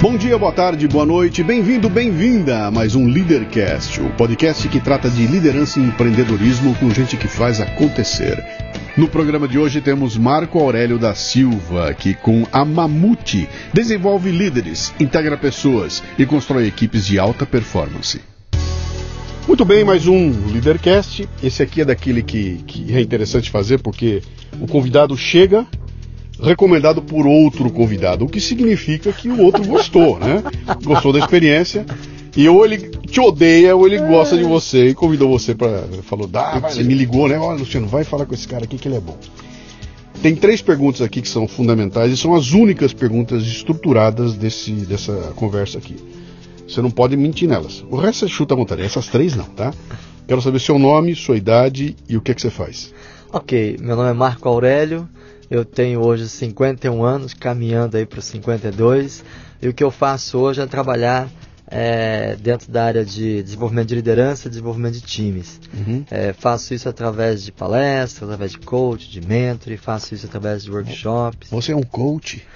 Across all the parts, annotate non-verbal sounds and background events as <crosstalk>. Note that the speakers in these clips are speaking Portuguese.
Bom dia, boa tarde, boa noite, bem-vindo, bem-vinda a mais um Leadercast, o podcast que trata de liderança e empreendedorismo com gente que faz acontecer. No programa de hoje temos Marco Aurélio da Silva, que com a Mamute desenvolve líderes, integra pessoas e constrói equipes de alta performance. Muito bem, mais um Leadercast. Esse aqui é daquele que, que é interessante fazer porque o convidado chega recomendado por outro convidado, o que significa que o outro gostou, né? Gostou da experiência. E ou ele te odeia ou ele gosta de você e convidou você para falou, dá, vai, me ligou, né? Olha, Luciano, vai falar com esse cara aqui que ele é bom. Tem três perguntas aqui que são fundamentais e são as únicas perguntas estruturadas desse, dessa conversa aqui. Você não pode mentir nelas. O resto é chuta a montaria. Essas três não, tá? Quero saber seu nome, sua idade e o que é que você faz. Ok, meu nome é Marco Aurélio, eu tenho hoje 51 anos, caminhando aí para os 52, e o que eu faço hoje é trabalhar é, dentro da área de desenvolvimento de liderança e desenvolvimento de times. Uhum. É, faço isso através de palestras, através de coach, de mentor, e faço isso através de workshops. Você é um coach?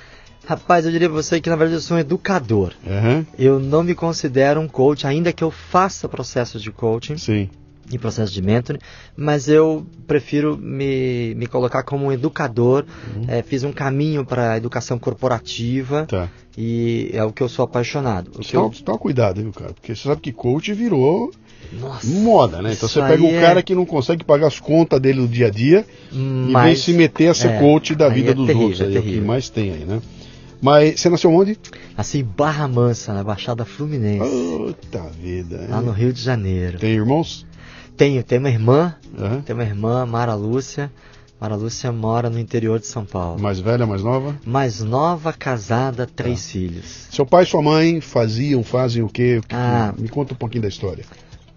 Rapaz, eu diria pra você que na verdade eu sou um educador. Uhum. Eu não me considero um coach, ainda que eu faça processos de coaching. Sim em processo de mentoring, mas eu prefiro me, me colocar como um educador. Uhum. É, fiz um caminho para a educação corporativa tá. e é o que eu sou apaixonado. O só, eu... Toma cuidado, viu, cara? Porque você sabe que coach virou Nossa, moda, né? Então você pega um cara é... que não consegue pagar as contas dele no dia a dia mas, e vem se meter a ser é, coach da vida é dos terrível, outros. Aí é, o que mais tem aí, né? Mas você nasceu onde? Nasci em Barra Mansa, na Baixada Fluminense. Puta vida. Lá no Rio de Janeiro. Tem irmãos? Tenho, tenho uma irmã, uhum. tenho uma irmã, Mara Lúcia. Mara Lúcia mora no interior de São Paulo. Mais velha, mais nova? Mais nova, casada, três ah. filhos. Seu pai e sua mãe faziam, fazem o quê? Ah, Me conta um pouquinho da história.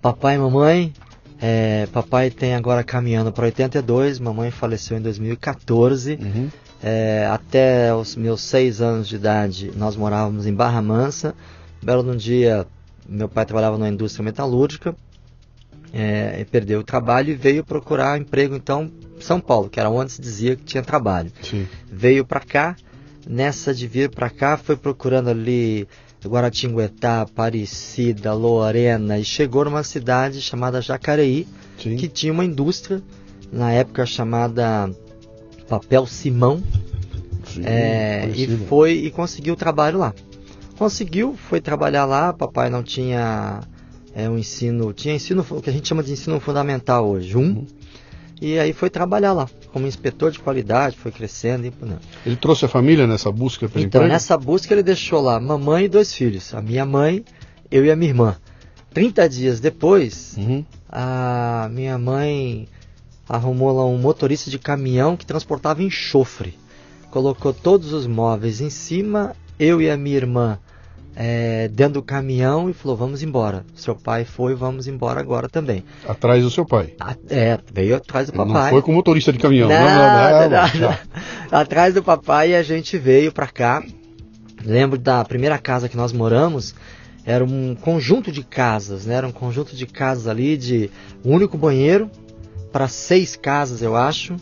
Papai e mamãe. É, papai tem agora caminhando para 82, mamãe faleceu em 2014. Uhum. É, até os meus seis anos de idade, nós morávamos em Barra Mansa. Belo num dia, meu pai trabalhava na indústria metalúrgica é, perdeu o trabalho e veio procurar emprego então São Paulo, que era onde se dizia que tinha trabalho. Sim. Veio para cá, nessa de vir para cá, foi procurando ali Guaratinguetá, Aparecida, Lorena e chegou numa cidade chamada Jacareí, Sim. que tinha uma indústria na época chamada Papel Simão. Sim, é, e foi e conseguiu trabalho lá. Conseguiu, foi trabalhar lá, papai não tinha é um ensino, tinha ensino, o que a gente chama de ensino fundamental hoje, um, uhum. e aí foi trabalhar lá como inspetor de qualidade, foi crescendo e não. Ele trouxe a família nessa busca pelo Então, emprego? nessa busca ele deixou lá mamãe e dois filhos, a minha mãe, eu e a minha irmã. 30 dias depois, uhum. a minha mãe arrumou lá um motorista de caminhão que transportava enxofre. Colocou todos os móveis em cima, eu e a minha irmã é, dentro do caminhão e falou: Vamos embora. Seu pai foi, vamos embora agora também. Atrás do seu pai? A, é, veio atrás do papai. Não foi com motorista de caminhão, não, não, não, não. Atrás do papai e a gente veio para cá. Lembro da primeira casa que nós moramos. Era um conjunto de casas, né? Era um conjunto de casas ali de um único banheiro para seis casas, eu acho.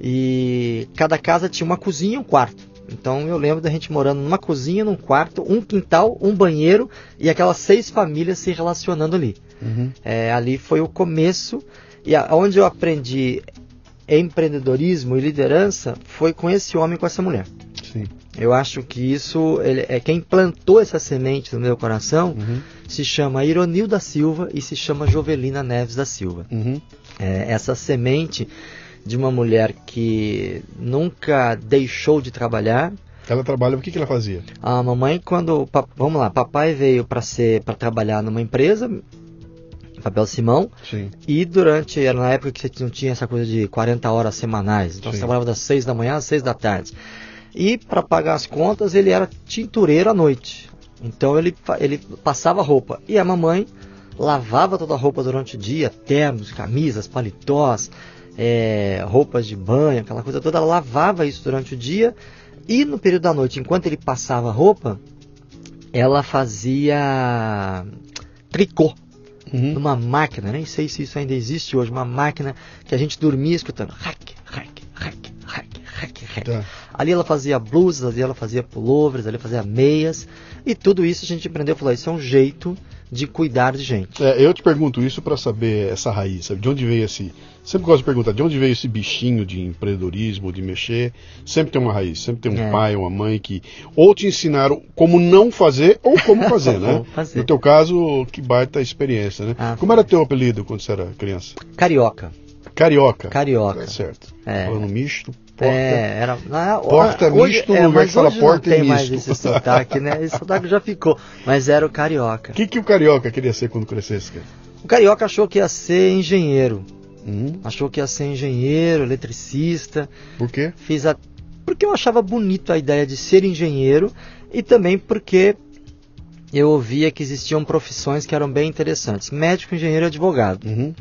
E cada casa tinha uma cozinha e um quarto. Então eu lembro da gente morando numa cozinha, num quarto, um quintal, um banheiro e aquelas seis famílias se relacionando ali. Uhum. É, ali foi o começo e onde eu aprendi empreendedorismo e liderança foi com esse homem, com essa mulher. Sim. Eu acho que isso ele, é quem plantou essa semente no meu coração uhum. se chama Ironil da Silva e se chama Jovelina Neves da Silva. Uhum. É, essa semente de uma mulher que nunca deixou de trabalhar. Ela trabalha, o que, que ela fazia? A mamãe, quando. Vamos lá, papai veio para ser para trabalhar numa empresa, papel Simão. Sim. E durante, era na época que você não tinha essa coisa de 40 horas semanais. Então Sim. você trabalhava das 6 da manhã às 6 da tarde. E para pagar as contas, ele era tintureiro à noite. Então ele, ele passava roupa. E a mamãe lavava toda a roupa durante o dia, ternos, camisas, paletós, é, roupas de banho, aquela coisa toda, ela lavava isso durante o dia e no período da noite, enquanto ele passava roupa, ela fazia tricô. Uhum. Numa máquina, nem sei se isso ainda existe hoje, uma máquina que a gente dormia escutando hack, hack, hack, hack, Tá. Ali ela fazia blusas, ali ela fazia pullovers, ali ela fazia meias. E tudo isso a gente aprendeu a falar, isso é um jeito de cuidar de gente. É, eu te pergunto isso para saber essa raiz, sabe? De onde veio esse. Sempre gosto de perguntar de onde veio esse bichinho de empreendedorismo, de mexer. Sempre tem uma raiz, sempre tem um é. pai, uma mãe que ou te ensinaram como não fazer ou como fazer, <laughs> né? fazer. No teu caso, que baita experiência, né? Ah, como era teu apelido quando você era criança? Carioca. Carioca. Carioca. É certo. É. Falando misto, Porta. É, era. Ah, porta hoje, misto é, lugar que fala porta não tem mais esse sotaque, né? Esse sotaque já ficou. Mas era o carioca. O que, que o carioca queria ser quando crescesse, cara? O carioca achou que ia ser engenheiro. Hum. Achou que ia ser engenheiro, eletricista. Por quê? Fiz a... Porque eu achava bonito a ideia de ser engenheiro e também porque eu ouvia que existiam profissões que eram bem interessantes. Médico, engenheiro e advogado. Uhum.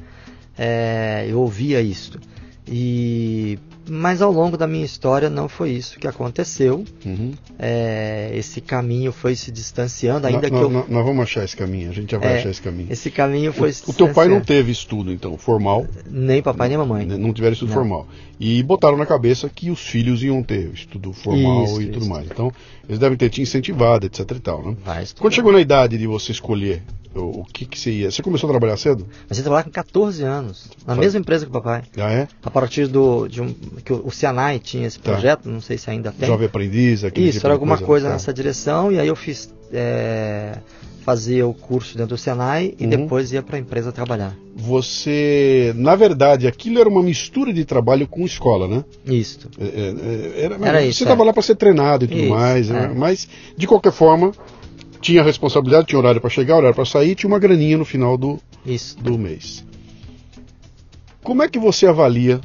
É, eu ouvia isso. E mas ao longo da minha história não foi isso que aconteceu. Uhum. É, esse caminho foi se distanciando, ainda que eu... nós vamos achar esse caminho, a gente já vai é, achar esse caminho. Esse caminho foi o, se O teu pai não teve estudo, então, formal? Nem papai nem mamãe. Não tiveram estudo não. formal. E botaram na cabeça que os filhos iam ter estudo formal isso, e tudo isso. mais. Então, eles devem ter te incentivado, etc e tal, né? Quando chegou na idade de você escolher o, que, que você ia? Você começou a trabalhar cedo? Comecei a trabalhar com 14 anos, na mesma empresa que o papai. Ah, é? A partir do. De um, que o, Cianai tinha esse tá. projeto, tá. não sei se ainda tem. Jovem aprendiz, aquele Isso, tipo era alguma coisa, coisa tá. nessa direção, e aí eu fiz. É, fazia o curso dentro do Senai e uhum. depois ia para a empresa trabalhar. Você, na verdade, aquilo era uma mistura de trabalho com escola, né? Isso. É, é, era, era, você estava é. lá para ser treinado e tudo isso, mais, né? É. mas de qualquer forma tinha responsabilidade, tinha horário para chegar, horário para sair, tinha uma graninha no final do, Isso. do mês. Como é que você avalia,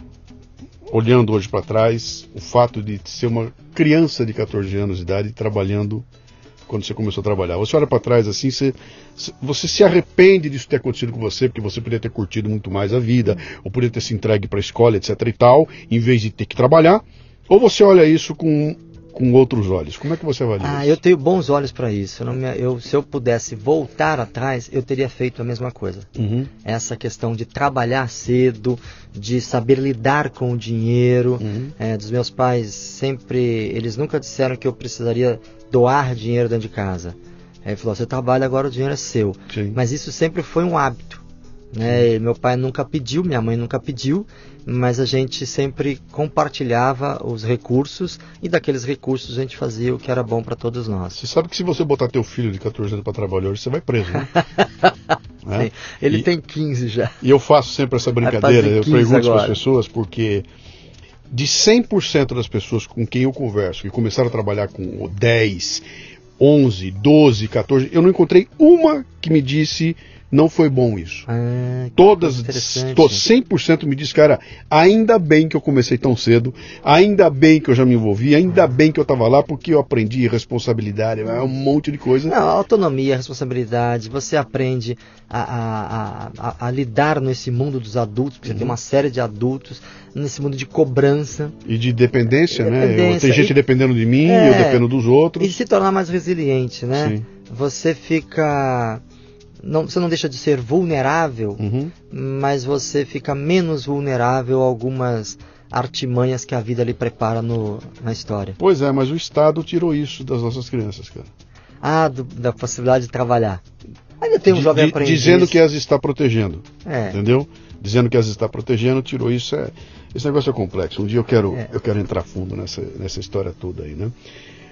olhando hoje para trás, o fato de ser uma criança de 14 anos de idade trabalhando quando você começou a trabalhar? Você olha para trás assim, você, você se arrepende disso ter acontecido com você, porque você poderia ter curtido muito mais a vida, ou poderia ter se entregue para a escola, etc e tal, em vez de ter que trabalhar? Ou você olha isso com com outros olhos. Como é que você avalia ah, isso? eu tenho bons olhos para isso. Eu, me, eu, se eu pudesse voltar atrás, eu teria feito a mesma coisa. Uhum. Essa questão de trabalhar cedo, de saber lidar com o dinheiro. Uhum. É, dos meus pais, sempre, eles nunca disseram que eu precisaria doar dinheiro dentro de casa. Ele falou: você trabalha agora, o dinheiro é seu. Sim. Mas isso sempre foi um hábito. Né? Meu pai nunca pediu, minha mãe nunca pediu, mas a gente sempre compartilhava os recursos e daqueles recursos a gente fazia o que era bom para todos nós. Você sabe que se você botar teu filho de 14 anos para trabalhar hoje, você vai preso, né? <laughs> é? Ele e, tem 15 já. E eu faço sempre essa brincadeira, eu pergunto para as pessoas, porque de 100% das pessoas com quem eu converso que começaram a trabalhar com 10, 11, 12, 14, eu não encontrei uma que me disse não foi bom isso. Ah, Todas, to, 100% me diz, cara, ainda bem que eu comecei tão cedo, ainda bem que eu já me envolvi, ainda ah. bem que eu estava lá, porque eu aprendi responsabilidade, é um monte de coisa. Não, autonomia, responsabilidade, você aprende a, a, a, a lidar nesse mundo dos adultos, porque uhum. você tem uma série de adultos, nesse mundo de cobrança. E de dependência, dependência né? Tem gente e, dependendo de mim, é, eu dependo dos outros. E se tornar mais resiliente, né? Sim. Você fica não, você não deixa de ser vulnerável, uhum. mas você fica menos vulnerável a algumas artimanhas que a vida lhe prepara no, na história. Pois é, mas o Estado tirou isso das nossas crianças, cara. Ah, do, da possibilidade de trabalhar. Ainda tem um jovem aprendiz. Dizendo que as está protegendo. É. Entendeu? Dizendo que as está protegendo, tirou isso. É, esse negócio é complexo. Um dia eu quero, é. eu quero entrar fundo nessa, nessa história toda aí, né?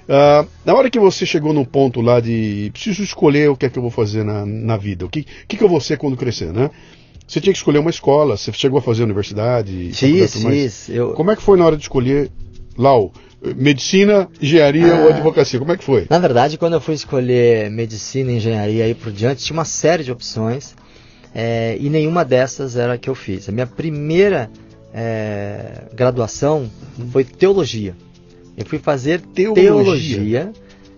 Uh, na hora que você chegou no ponto lá de preciso escolher o que é que eu vou fazer na, na vida, o que, que, que eu vou ser quando crescer, né? Você tinha que escolher uma escola, você chegou a fazer universidade? Fiz, fiz. Eu... Como é que foi na hora de escolher, Lau, medicina, engenharia ah, ou advocacia? Como é que foi? Na verdade, quando eu fui escolher medicina, engenharia e por diante, tinha uma série de opções é, e nenhuma dessas era a que eu fiz. A minha primeira é, graduação foi teologia. Eu fui fazer teologia. teologia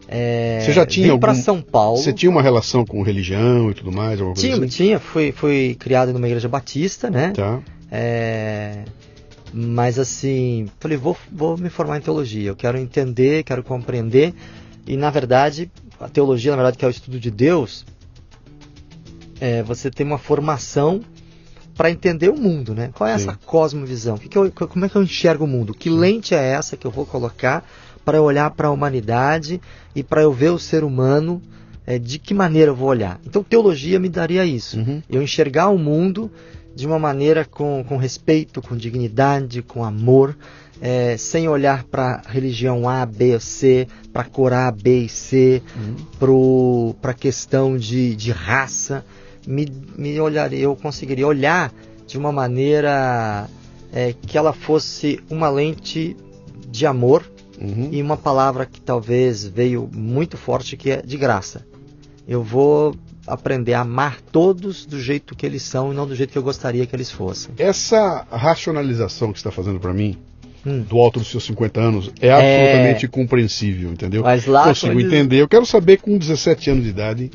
é, você já tinha para São Paulo. Você tinha uma relação com religião e tudo mais? Tinha, assim? tinha. Fui, fui criado numa igreja batista, né? Tá. É, mas assim, falei, vou, vou me formar em teologia. Eu quero entender, quero compreender. E na verdade, a teologia, na verdade, que é o estudo de Deus, é, você tem uma formação para entender o mundo, né? Qual é Sim. essa cosmovisão? Que que eu, como é que eu enxergo o mundo? Que lente é essa que eu vou colocar para olhar para a humanidade e para eu ver o ser humano? É, de que maneira eu vou olhar? Então, teologia me daria isso. Uhum. Eu enxergar o mundo de uma maneira com, com respeito, com dignidade, com amor, é, sem olhar para religião A, B ou C, para cor A, B e C, uhum. para a questão de, de raça me, me olharia, eu conseguiria olhar de uma maneira é, que ela fosse uma lente de amor uhum. e uma palavra que talvez veio muito forte que é de graça. Eu vou aprender a amar todos do jeito que eles são e não do jeito que eu gostaria que eles fossem. Essa racionalização que está fazendo para mim, hum. do alto dos seus 50 anos, é, é absolutamente compreensível, entendeu? Mas lá, Consigo eles... entender. Eu quero saber, com 17 anos de idade,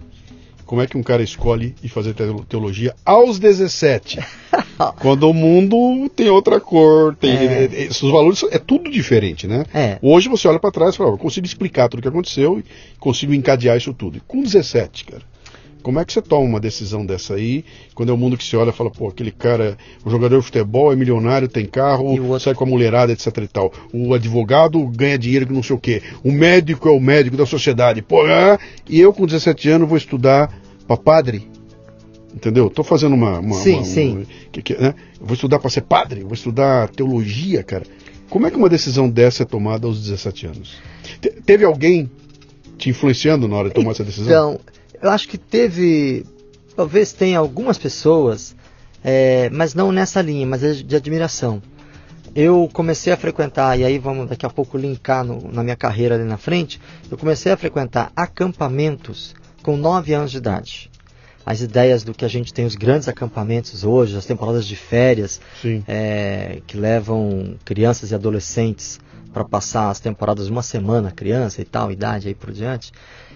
como é que um cara escolhe ir fazer teologia aos 17? <laughs> quando o mundo tem outra cor, tem é. esses valores é tudo diferente, né? É. Hoje você olha para trás e fala, eu consigo explicar tudo o que aconteceu e consigo encadear isso tudo. E com 17, cara, como é que você toma uma decisão dessa aí, quando é o mundo que se olha e fala, pô, aquele cara, o jogador de futebol é milionário, tem carro, outro... sai com a mulherada, etc e tal. O advogado ganha dinheiro que não sei o quê. O médico é o médico da sociedade. Pô, ah, e eu com 17 anos vou estudar para padre? Entendeu? Estou fazendo uma. uma sim, uma, sim. Uma, que, que, né? Vou estudar para ser padre, vou estudar teologia, cara. Como é que uma decisão dessa é tomada aos 17 anos? Te, teve alguém te influenciando na hora de tomar essa decisão? Então, eu acho que teve. Talvez tenha algumas pessoas, é, mas não nessa linha, mas é de admiração. Eu comecei a frequentar, e aí vamos daqui a pouco linkar no, na minha carreira ali na frente. Eu comecei a frequentar acampamentos com 9 anos de idade. As ideias do que a gente tem os grandes acampamentos hoje, as temporadas de férias, é, que levam crianças e adolescentes para passar as temporadas uma semana, criança e tal, idade aí por diante.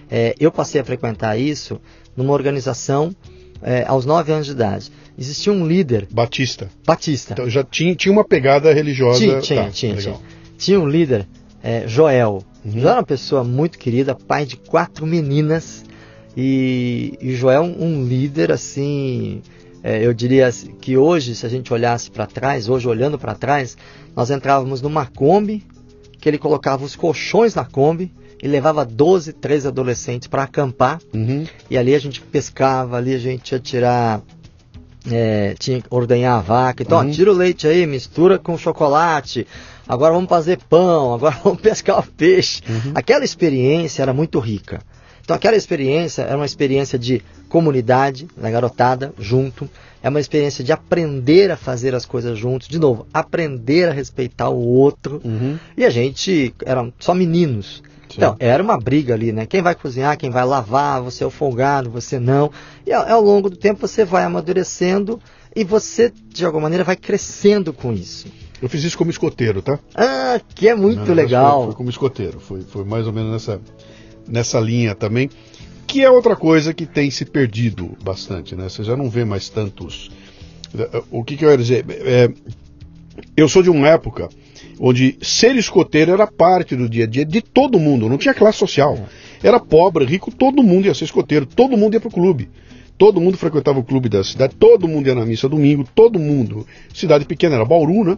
É, eu passei a frequentar isso numa organização é, aos 9 anos de idade. Existia um líder. Batista. Batista. Então já tinha, tinha uma pegada religiosa. Tinha, tinha, tá, tinha, tinha, tinha. um líder, é, Joel. Uhum. Joel era uma pessoa muito querida, pai de quatro meninas. E, e Joel um líder assim, é, eu diria que hoje, se a gente olhasse para trás, hoje olhando para trás, nós entrávamos numa Kombi, que ele colocava os colchões na Kombi e levava 12, 13 adolescentes para acampar. Uhum. E ali a gente pescava, ali a gente ia tirar é, tinha que ordenhar a vaca. Então, uhum. ó, tira o leite aí, mistura com chocolate. Agora vamos fazer pão, agora <laughs> vamos pescar o peixe. Uhum. Aquela experiência era muito rica. Então aquela experiência é uma experiência de comunidade, da garotada, junto. É uma experiência de aprender a fazer as coisas juntos. De novo, aprender a respeitar o outro. Uhum. E a gente, eram só meninos. Sim. Então, era uma briga ali, né? Quem vai cozinhar, quem vai lavar, você é o folgado, você não. E ao, longo do tempo você vai amadurecendo e você, de alguma maneira, vai crescendo com isso. Eu fiz isso como escoteiro, tá? Ah, que é muito Não, legal. Foi, foi, como escoteiro, foi, foi mais ou menos nessa, nessa linha também, que é outra coisa que tem se perdido bastante, né? Você já não vê mais tantos. O que, que eu ia dizer? É, eu sou de uma época onde ser escoteiro era parte do dia a dia de todo mundo, não tinha classe social. Era pobre, rico, todo mundo ia ser escoteiro, todo mundo ia para o clube. Todo mundo frequentava o clube da cidade, todo mundo ia na missa domingo, todo mundo. Cidade pequena era Bauru, né?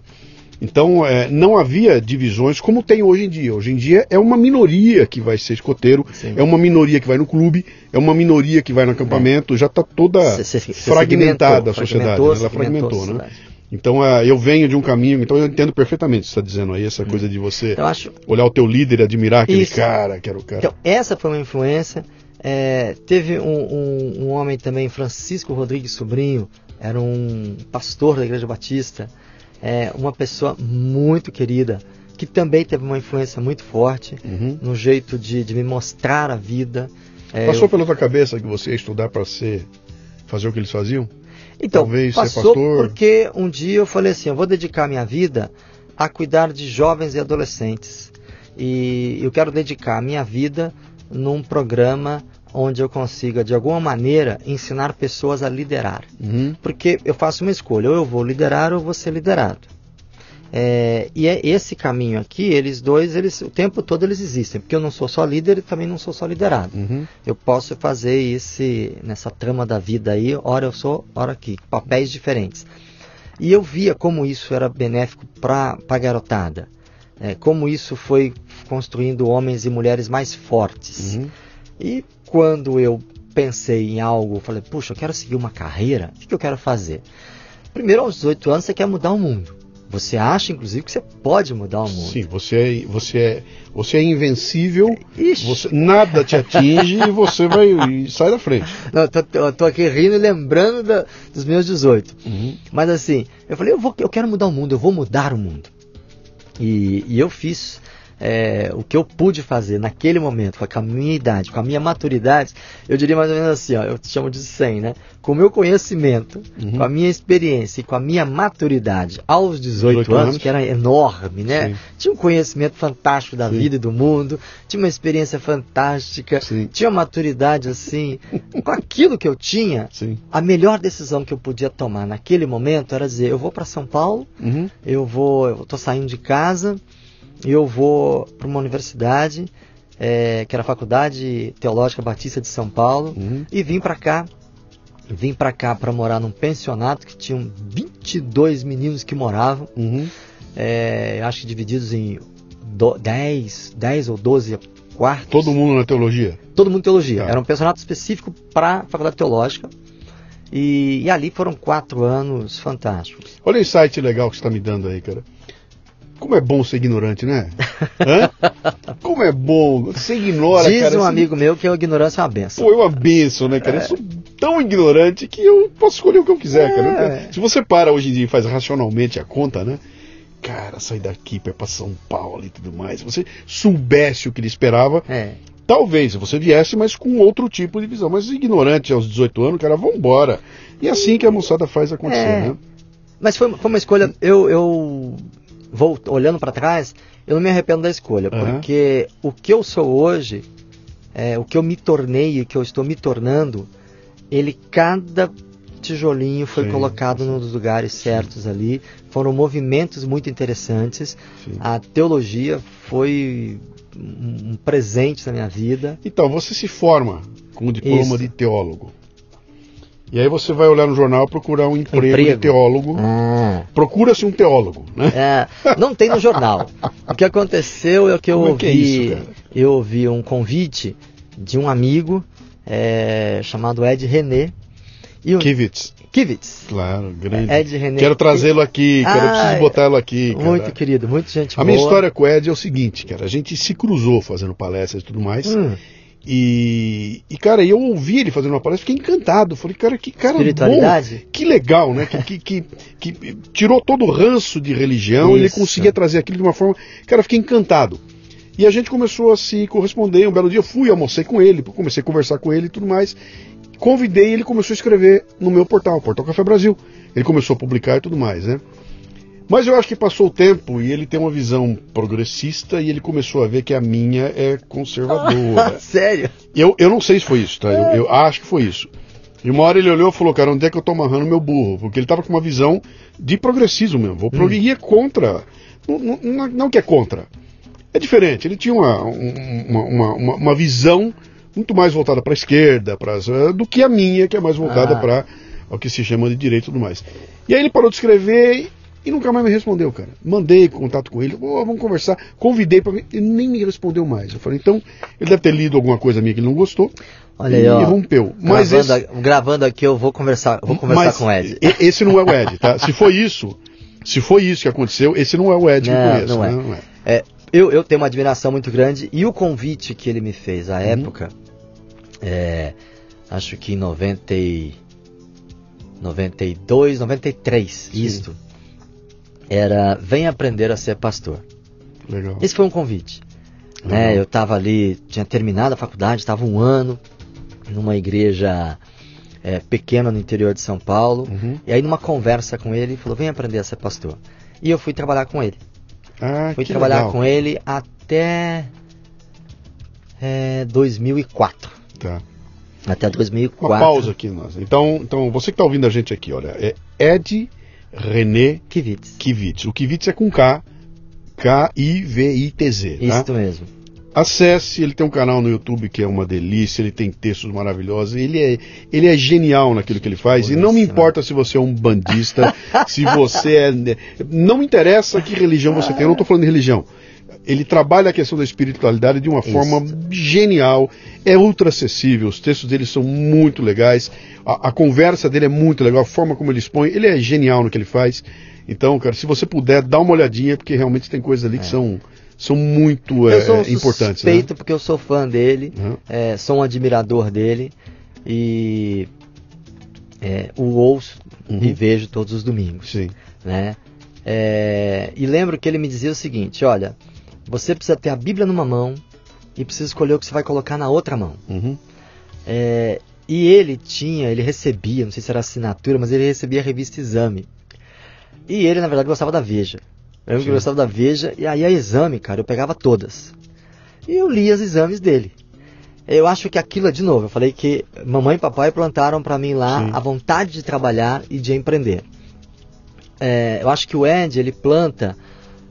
Então, é, não havia divisões como tem hoje em dia. Hoje em dia é uma minoria que vai ser escoteiro, Sim. é uma minoria que vai no clube, é uma minoria que vai no acampamento, já está toda cê, cê, fragmentada a sociedade. Né? Ela fragmentou, né? Então uh, eu venho de um caminho, então eu entendo perfeitamente o que você está dizendo aí, essa hum. coisa de você então, acho... olhar o teu líder e admirar aquele Isso. cara, que era o cara. Então, essa foi uma influência. É, teve um, um, um, homem também, Francisco Rodrigues Sobrinho, era um pastor da Igreja Batista é uma pessoa muito querida, que também teve uma influência muito forte uhum. no jeito de, de, me mostrar a vida. É, Passou eu... pela tua cabeça que você ia estudar para ser fazer o que eles faziam? Então, Talvez passou porque um dia eu falei assim, eu vou dedicar minha vida a cuidar de jovens e adolescentes. E eu quero dedicar a minha vida num programa onde eu consiga, de alguma maneira, ensinar pessoas a liderar. Uhum. Porque eu faço uma escolha, ou eu vou liderar ou vou ser liderado. É, e é esse caminho aqui, eles dois, eles o tempo todo eles existem, porque eu não sou só líder e também não sou só liderado. Uhum. Eu posso fazer esse nessa trama da vida aí, hora eu sou, hora aqui, papéis diferentes. E eu via como isso era benéfico para a garotada, é, como isso foi construindo homens e mulheres mais fortes. Uhum. E quando eu pensei em algo, falei, puxa, eu quero seguir uma carreira, o que eu quero fazer? Primeiro, aos 18 anos, você quer mudar o mundo. Você acha, inclusive, que você pode mudar o mundo. Sim, você é, você é, você é invencível, você, nada te atinge e você vai e sai da frente. Não, eu tô, eu tô aqui rindo e lembrando da- dos meus 18. Uhum. Mas assim, eu falei, eu, vou, eu quero mudar o mundo, eu vou mudar o mundo. E, e eu fiz é, o que eu pude fazer naquele momento, com a minha idade, com a minha maturidade, eu diria mais ou menos assim, ó, eu te chamo de 100, né? Com o meu conhecimento, Uhum. com a minha experiência e com a minha maturidade aos 18, 18 anos, anos. que era enorme, né? Sim. Tinha um conhecimento fantástico da Sim. vida e do mundo, tinha uma experiência fantástica, Sim. tinha uma maturidade assim, com aquilo que eu tinha, a melhor decisão que eu podia tomar naquele momento era dizer, eu vou para São Paulo, Uhum. eu vou, eu tô saindo de casa, eu vou para uma universidade, é, que era a Faculdade Teológica Batista de São Paulo, Uhum. e vim para cá. Vim para cá para morar num pensionato que tinham 22 meninos que moravam, Uhum. é, acho que divididos em do, 10, 10 ou 12 quartos. Todo mundo na teologia. Todo mundo teologia. Tá. Era um pensionato específico para a faculdade teológica. E, e ali foram quatro anos fantásticos. Olha o insight legal que você está me dando aí, cara. Como é bom ser ignorante, né? Hã? Como é bom. Você ignora, Diz cara. um você- amigo meu que a ignorância é uma benção. Pô, é uma benção, né, cara? Eu sou tão ignorante que eu posso escolher o que eu quiser, É. cara. Se você para hoje em dia e faz racionalmente a conta, né? Cara, sair daqui ir pra São Paulo e tudo mais. Se você soubesse o que ele esperava, É. talvez você viesse, mas com outro tipo de visão. Mas ignorante aos 18 anos, cara, vambora. E é assim que a moçada faz acontecer, É. né? Mas foi, foi uma escolha. Eu, eu vou olhando para trás, eu não me arrependo da escolha, Aham. porque o que eu sou hoje, é, o que eu me tornei e o que eu estou me tornando, ele cada tijolinho foi Sim, colocado sim. nos lugares certos ali. Foram movimentos muito interessantes. Sim. A teologia foi um um presente na minha vida. Então, você se forma com o diploma Isso. de teólogo. E aí você vai olhar no jornal procurar um emprego, de Emprego. teólogo. Ah, Procura-se um teólogo, né? É, não tem no jornal. O que aconteceu é que eu Como é ouvi, que é isso, eu ouvi um convite de um amigo é, chamado Ed René. E o Kivitz. Kivitz. Claro, grande. Ed René. Quero trazê-lo aqui, Ah, preciso botá-lo aqui, cara. Muito querido, muito gente A boa. minha história com o Ed é o seguinte, cara. A gente se cruzou fazendo palestras e tudo mais. Hum, E, e, cara, eu ouvi ele fazendo uma palestra, fiquei encantado. Falei, cara, que cara bom. Que legal, né? Que, que, que, que tirou todo o ranço de religião, ele Isso. conseguia trazer aquilo de uma forma. Cara, fiquei encantado. E a gente começou a se corresponder. Um belo dia eu fui, almocei com ele, comecei a conversar com ele e tudo mais. Convidei e ele começou a escrever no meu portal, Portal Café Brasil. Ele começou a publicar e tudo mais, né? Mas eu acho que passou o tempo e ele tem uma visão progressista e ele começou a ver que a minha é conservadora. <laughs> Sério? Eu, eu não sei se foi isso, tá? Eu, eu acho que foi isso. E uma hora ele olhou e falou, cara, onde é que eu tô amarrando meu burro? Porque ele tava com uma visão de progressismo mesmo. Vou pro... E é contra. Não, não- não, que é contra. É diferente. Ele tinha uma, um- uma, uma, uma- visão muito mais voltada para a esquerda pras, eh, do que a minha, que é mais voltada Ah. para o que se chama de direito e tudo mais. E aí ele parou de escrever e, nunca mais me respondeu, cara. Mandei contato com ele, "Ô, vamos conversar. Convidei para ele nem me respondeu mais. Eu falei, então, ele deve ter lido alguma coisa minha que ele não gostou Olha aí, ó. rompeu. Mas gravando, esse, gravando aqui, eu vou conversar, vou conversar mas com o Ed. Esse não é o Ed, tá? Se foi isso, se foi isso que aconteceu, esse não é o Ed que eu Não, conheço. não é. né? Não é. É, eu, eu tenho uma admiração muito grande e o convite que ele me fez Uhum. à época, é, acho que em 90, e- 92, 93, Sim. isto, era vem aprender a ser pastor. Legal. Esse foi um convite. Né? Eu estava ali, tinha terminado a faculdade, estava um ano numa igreja é, pequena no interior de São Paulo. Uhum. E aí numa conversa com ele, ele falou, vem aprender a ser pastor. E eu fui trabalhar com ele. Ah, Fui trabalhar legal. com ele até é, 2004. Tá. Até 2004. Uma pausa aqui, nós. Então, então, você que está ouvindo a gente aqui, olha, é Ed René Kivitz. Kivitz. O Kivitz é com K, K-I-V-I-T-Z. Isso tá? mesmo. Acesse, ele tem um canal no YouTube que é uma delícia, ele tem textos maravilhosos, ele é, ele é genial naquilo que ele faz, e não me importa se você é um bandista, <laughs> se você é. Não me interessa que religião você tem, eu não estou falando de religião. Ele trabalha a questão da espiritualidade de uma Isso. forma genial, é ultra acessível, os textos dele são muito legais, a, a conversa dele é muito legal, a forma como ele expõe, ele é genial no que ele faz. Então, cara, se você puder, dá uma olhadinha, porque realmente tem coisas ali que são, são muito eu é, sou um importantes. né? suspeito porque eu sou fã dele, Uhum. é, sou um admirador dele e é, o ouço Uhum. e vejo todos os domingos. Sim. né? É, e lembro que ele me dizia o seguinte: olha, você precisa ter a Bíblia numa mão e precisa escolher o que você vai colocar na outra mão. Uhum. É, e ele tinha, ele recebia, não sei se era assinatura, mas ele recebia a revista Exame. E ele, na verdade, gostava da Veja. Eu lembro que gostava da Veja, e aí a Exame, cara, eu pegava todas. E eu lia os exames dele. Eu acho que aquilo, de novo, eu falei que mamãe e papai plantaram pra mim lá Sim. a vontade de trabalhar e de empreender. É, eu acho que o Ed, ele planta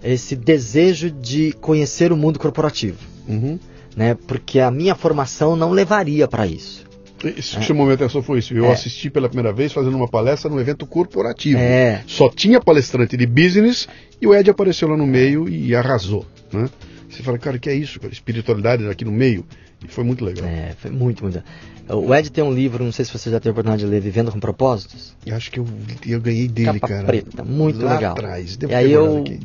esse desejo de conhecer o mundo corporativo, Uhum. né? Porque a minha formação não levaria para isso. Isso que chamou minha atenção foi isso. Eu É. assisti pela primeira vez fazendo uma palestra num evento corporativo. É. Só tinha palestrante de business e o Ed apareceu lá no meio e arrasou. Né? Você fala, cara, o que é isso? Cara? Espiritualidade aqui no meio. E foi muito legal. É, foi muito, muito. O Ed tem um livro, não sei se você já teve a oportunidade de ler, Vivendo com Propósitos. E acho que eu, eu ganhei dele, Capa cara. preta, muito lá legal. atrás. Devo E aí eu, aqui.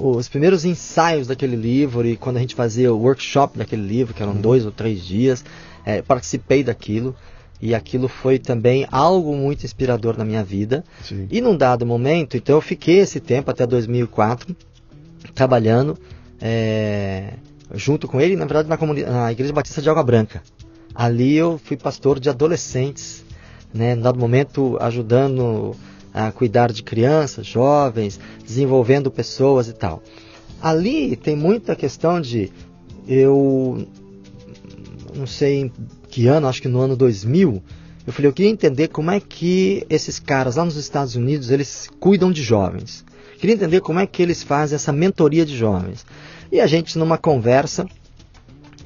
Os primeiros ensaios daquele livro e quando a gente fazia o workshop daquele livro, que eram Uhum. dois ou três dias, é, participei daquilo e aquilo foi também algo muito inspirador na minha vida. Sim. E num dado momento, então eu fiquei esse tempo até 2004 trabalhando é, junto com ele, na verdade na, na Igreja Batista de Água Branca. Ali eu fui pastor de adolescentes, né, no dado momento ajudando a cuidar de crianças, jovens, desenvolvendo pessoas e tal. Ali tem muita questão de eu não sei em que ano, acho que no ano 2000, eu falei, eu queria entender como é que esses caras lá nos Estados Unidos, eles cuidam de jovens. Queria entender como é que eles fazem essa mentoria de jovens. E a gente, numa conversa,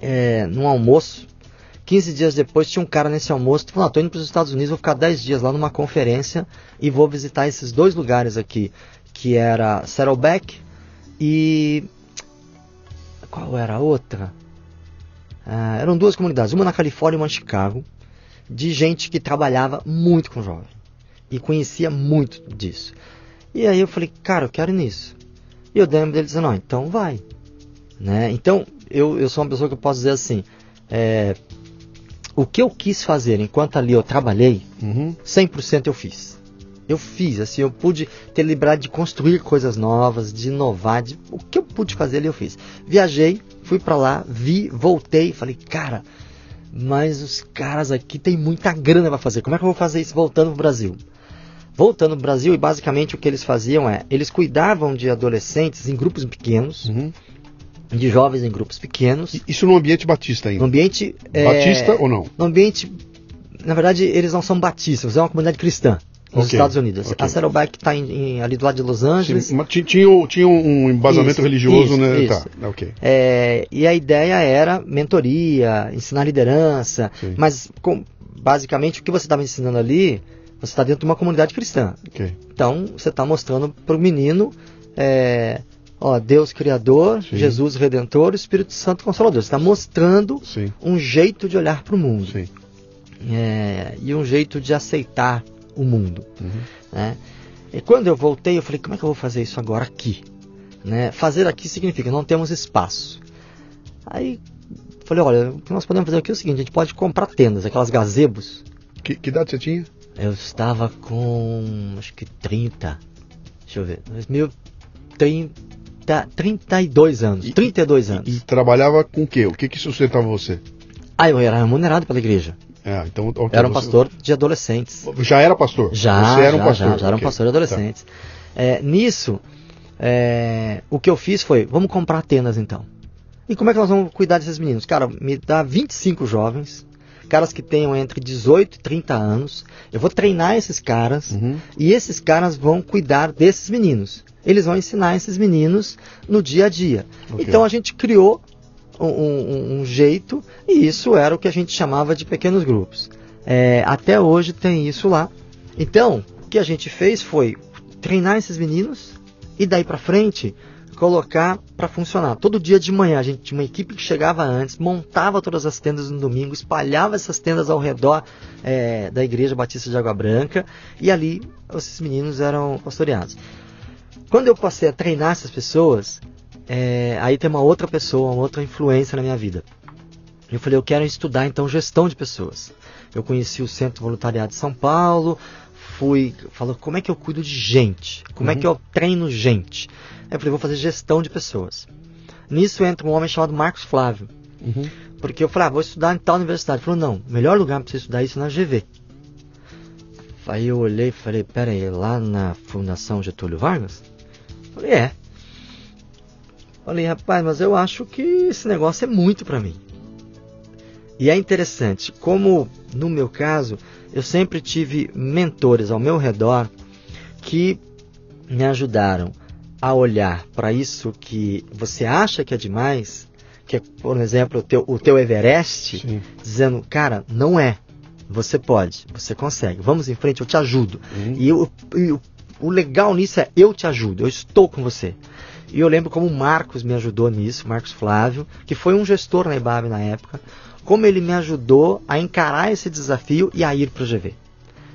é, num almoço, 15 dias depois, tinha um cara nesse almoço que falou, estou indo para os Estados Unidos, vou ficar 10 dias lá numa conferência e vou visitar esses dois lugares aqui, que era Saddleback e... Qual era a outra? Ah, eram duas comunidades, uma na Califórnia e uma em Chicago, de gente que trabalhava muito com jovem e conhecia muito disso. E aí eu falei, cara, eu quero ir nisso. E eu lembro dele dizendo, não, então vai. Né? Então, eu, eu sou uma pessoa que eu posso dizer assim, é, o que eu quis fazer enquanto ali eu trabalhei, Uhum. 100% eu fiz. Eu fiz, assim, eu pude ter liberdade de construir coisas novas, de inovar, de, o que eu pude fazer ali eu fiz. Viajei, fui pra lá, vi, voltei, falei, cara, mas os caras aqui têm muita grana pra fazer. Como é que eu vou fazer isso voltando pro Brasil? Voltando pro Brasil, e basicamente o que eles faziam é, eles cuidavam de adolescentes em grupos pequenos, Uhum. De jovens em grupos pequenos, Isso no ambiente batista no ainda. ambiente é, Batista ou não? no ambiente. Na verdade, eles não são batistas, é uma comunidade cristã nos Ok, Estados Unidos. ok. A Saddleback está ali do lado de Los Angeles. Sim, tinha, tinha um embasamento Isso, religioso, isso, né? isso. Tá, ok. É, e a ideia era mentoria, ensinar liderança, Sim. mas com- basicamente o que você estava ensinando ali, você está dentro de uma comunidade cristã. ok. Então você está mostrando para o menino, é, ó, Deus Criador, Sim. Jesus Redentor, Espírito Santo Consolador. Você está mostrando Sim, um jeito de olhar para o mundo. é, e um jeito de aceitar o mundo. Uhum. Né? E quando eu voltei, eu falei, como é que eu vou fazer isso agora aqui? Né? Fazer aqui significa não temos espaço. Aí falei, olha, o que nós podemos fazer aqui é o seguinte, a gente pode comprar tendas, aquelas gazebos. Que, que idade você tinha? Eu estava com acho que 30, deixa eu ver, 2030, 32 anos, E- 32 anos. E trabalhava com o quê? O que que sustentava você? Ah, eu era remunerado pela igreja. Ah, então, ok, Eu era um você- pastor de adolescentes. Já era pastor? Já, Você era um já, pastor? já, já era um ok. pastor de adolescentes. É, nisso, é, o que eu fiz foi, vamos comprar tendas então. E como é que nós vamos cuidar desses meninos? Cara, me dá 25 jovens, caras que tenham entre 18 e 30 anos. Eu vou treinar esses caras Uhum. e esses caras vão cuidar desses meninos. Eles vão ensinar esses meninos no dia a dia. Ok. Então a gente criou um, um- um jeito e isso era o que a gente chamava de pequenos grupos. É, até hoje tem isso lá. Então, o que a gente fez foi treinar esses meninos e daí pra frente colocar para funcionar. Todo dia de manhã a gente tinha uma equipe que chegava antes, montava todas as tendas no domingo, espalhava essas tendas ao redor é, da Igreja Batista de Água Branca e ali esses meninos eram pastoreados. Quando eu passei a treinar essas pessoas, é, aí tem uma outra pessoa, uma outra influência na minha vida. Eu falei, eu quero estudar então gestão de pessoas. Eu conheci o Centro Voluntariado de São Paulo, fui, falou, como é que eu cuido de gente? Como é Uhum. que eu treino gente? Aí eu falei, vou fazer gestão de pessoas. Nisso entra um homem chamado Marcos Flávio. Uhum. Porque eu falei, ah, vou estudar em tal universidade. Ele falou, não, o melhor lugar para você estudar isso é na GV. Aí eu olhei e falei, pera aí, lá na Fundação Getúlio Vargas? Falei, é. Falei, rapaz, mas eu acho que esse negócio é muito para mim. E é interessante, como no meu caso, eu sempre tive mentores ao meu redor que me ajudaram a olhar para isso que você acha que é demais, que é, por exemplo, o teu, o teu Everest, Sim. dizendo, cara, não é. Você pode, você consegue. Vamos em frente, eu te ajudo. Uhum. E, eu- e o, legal nisso é eu te ajudo, eu estou com você. E eu lembro como o Marcos me ajudou nisso, Marcos Flávio, que foi um gestor na IBAB na época, como ele me ajudou a encarar esse desafio e a ir para o GV.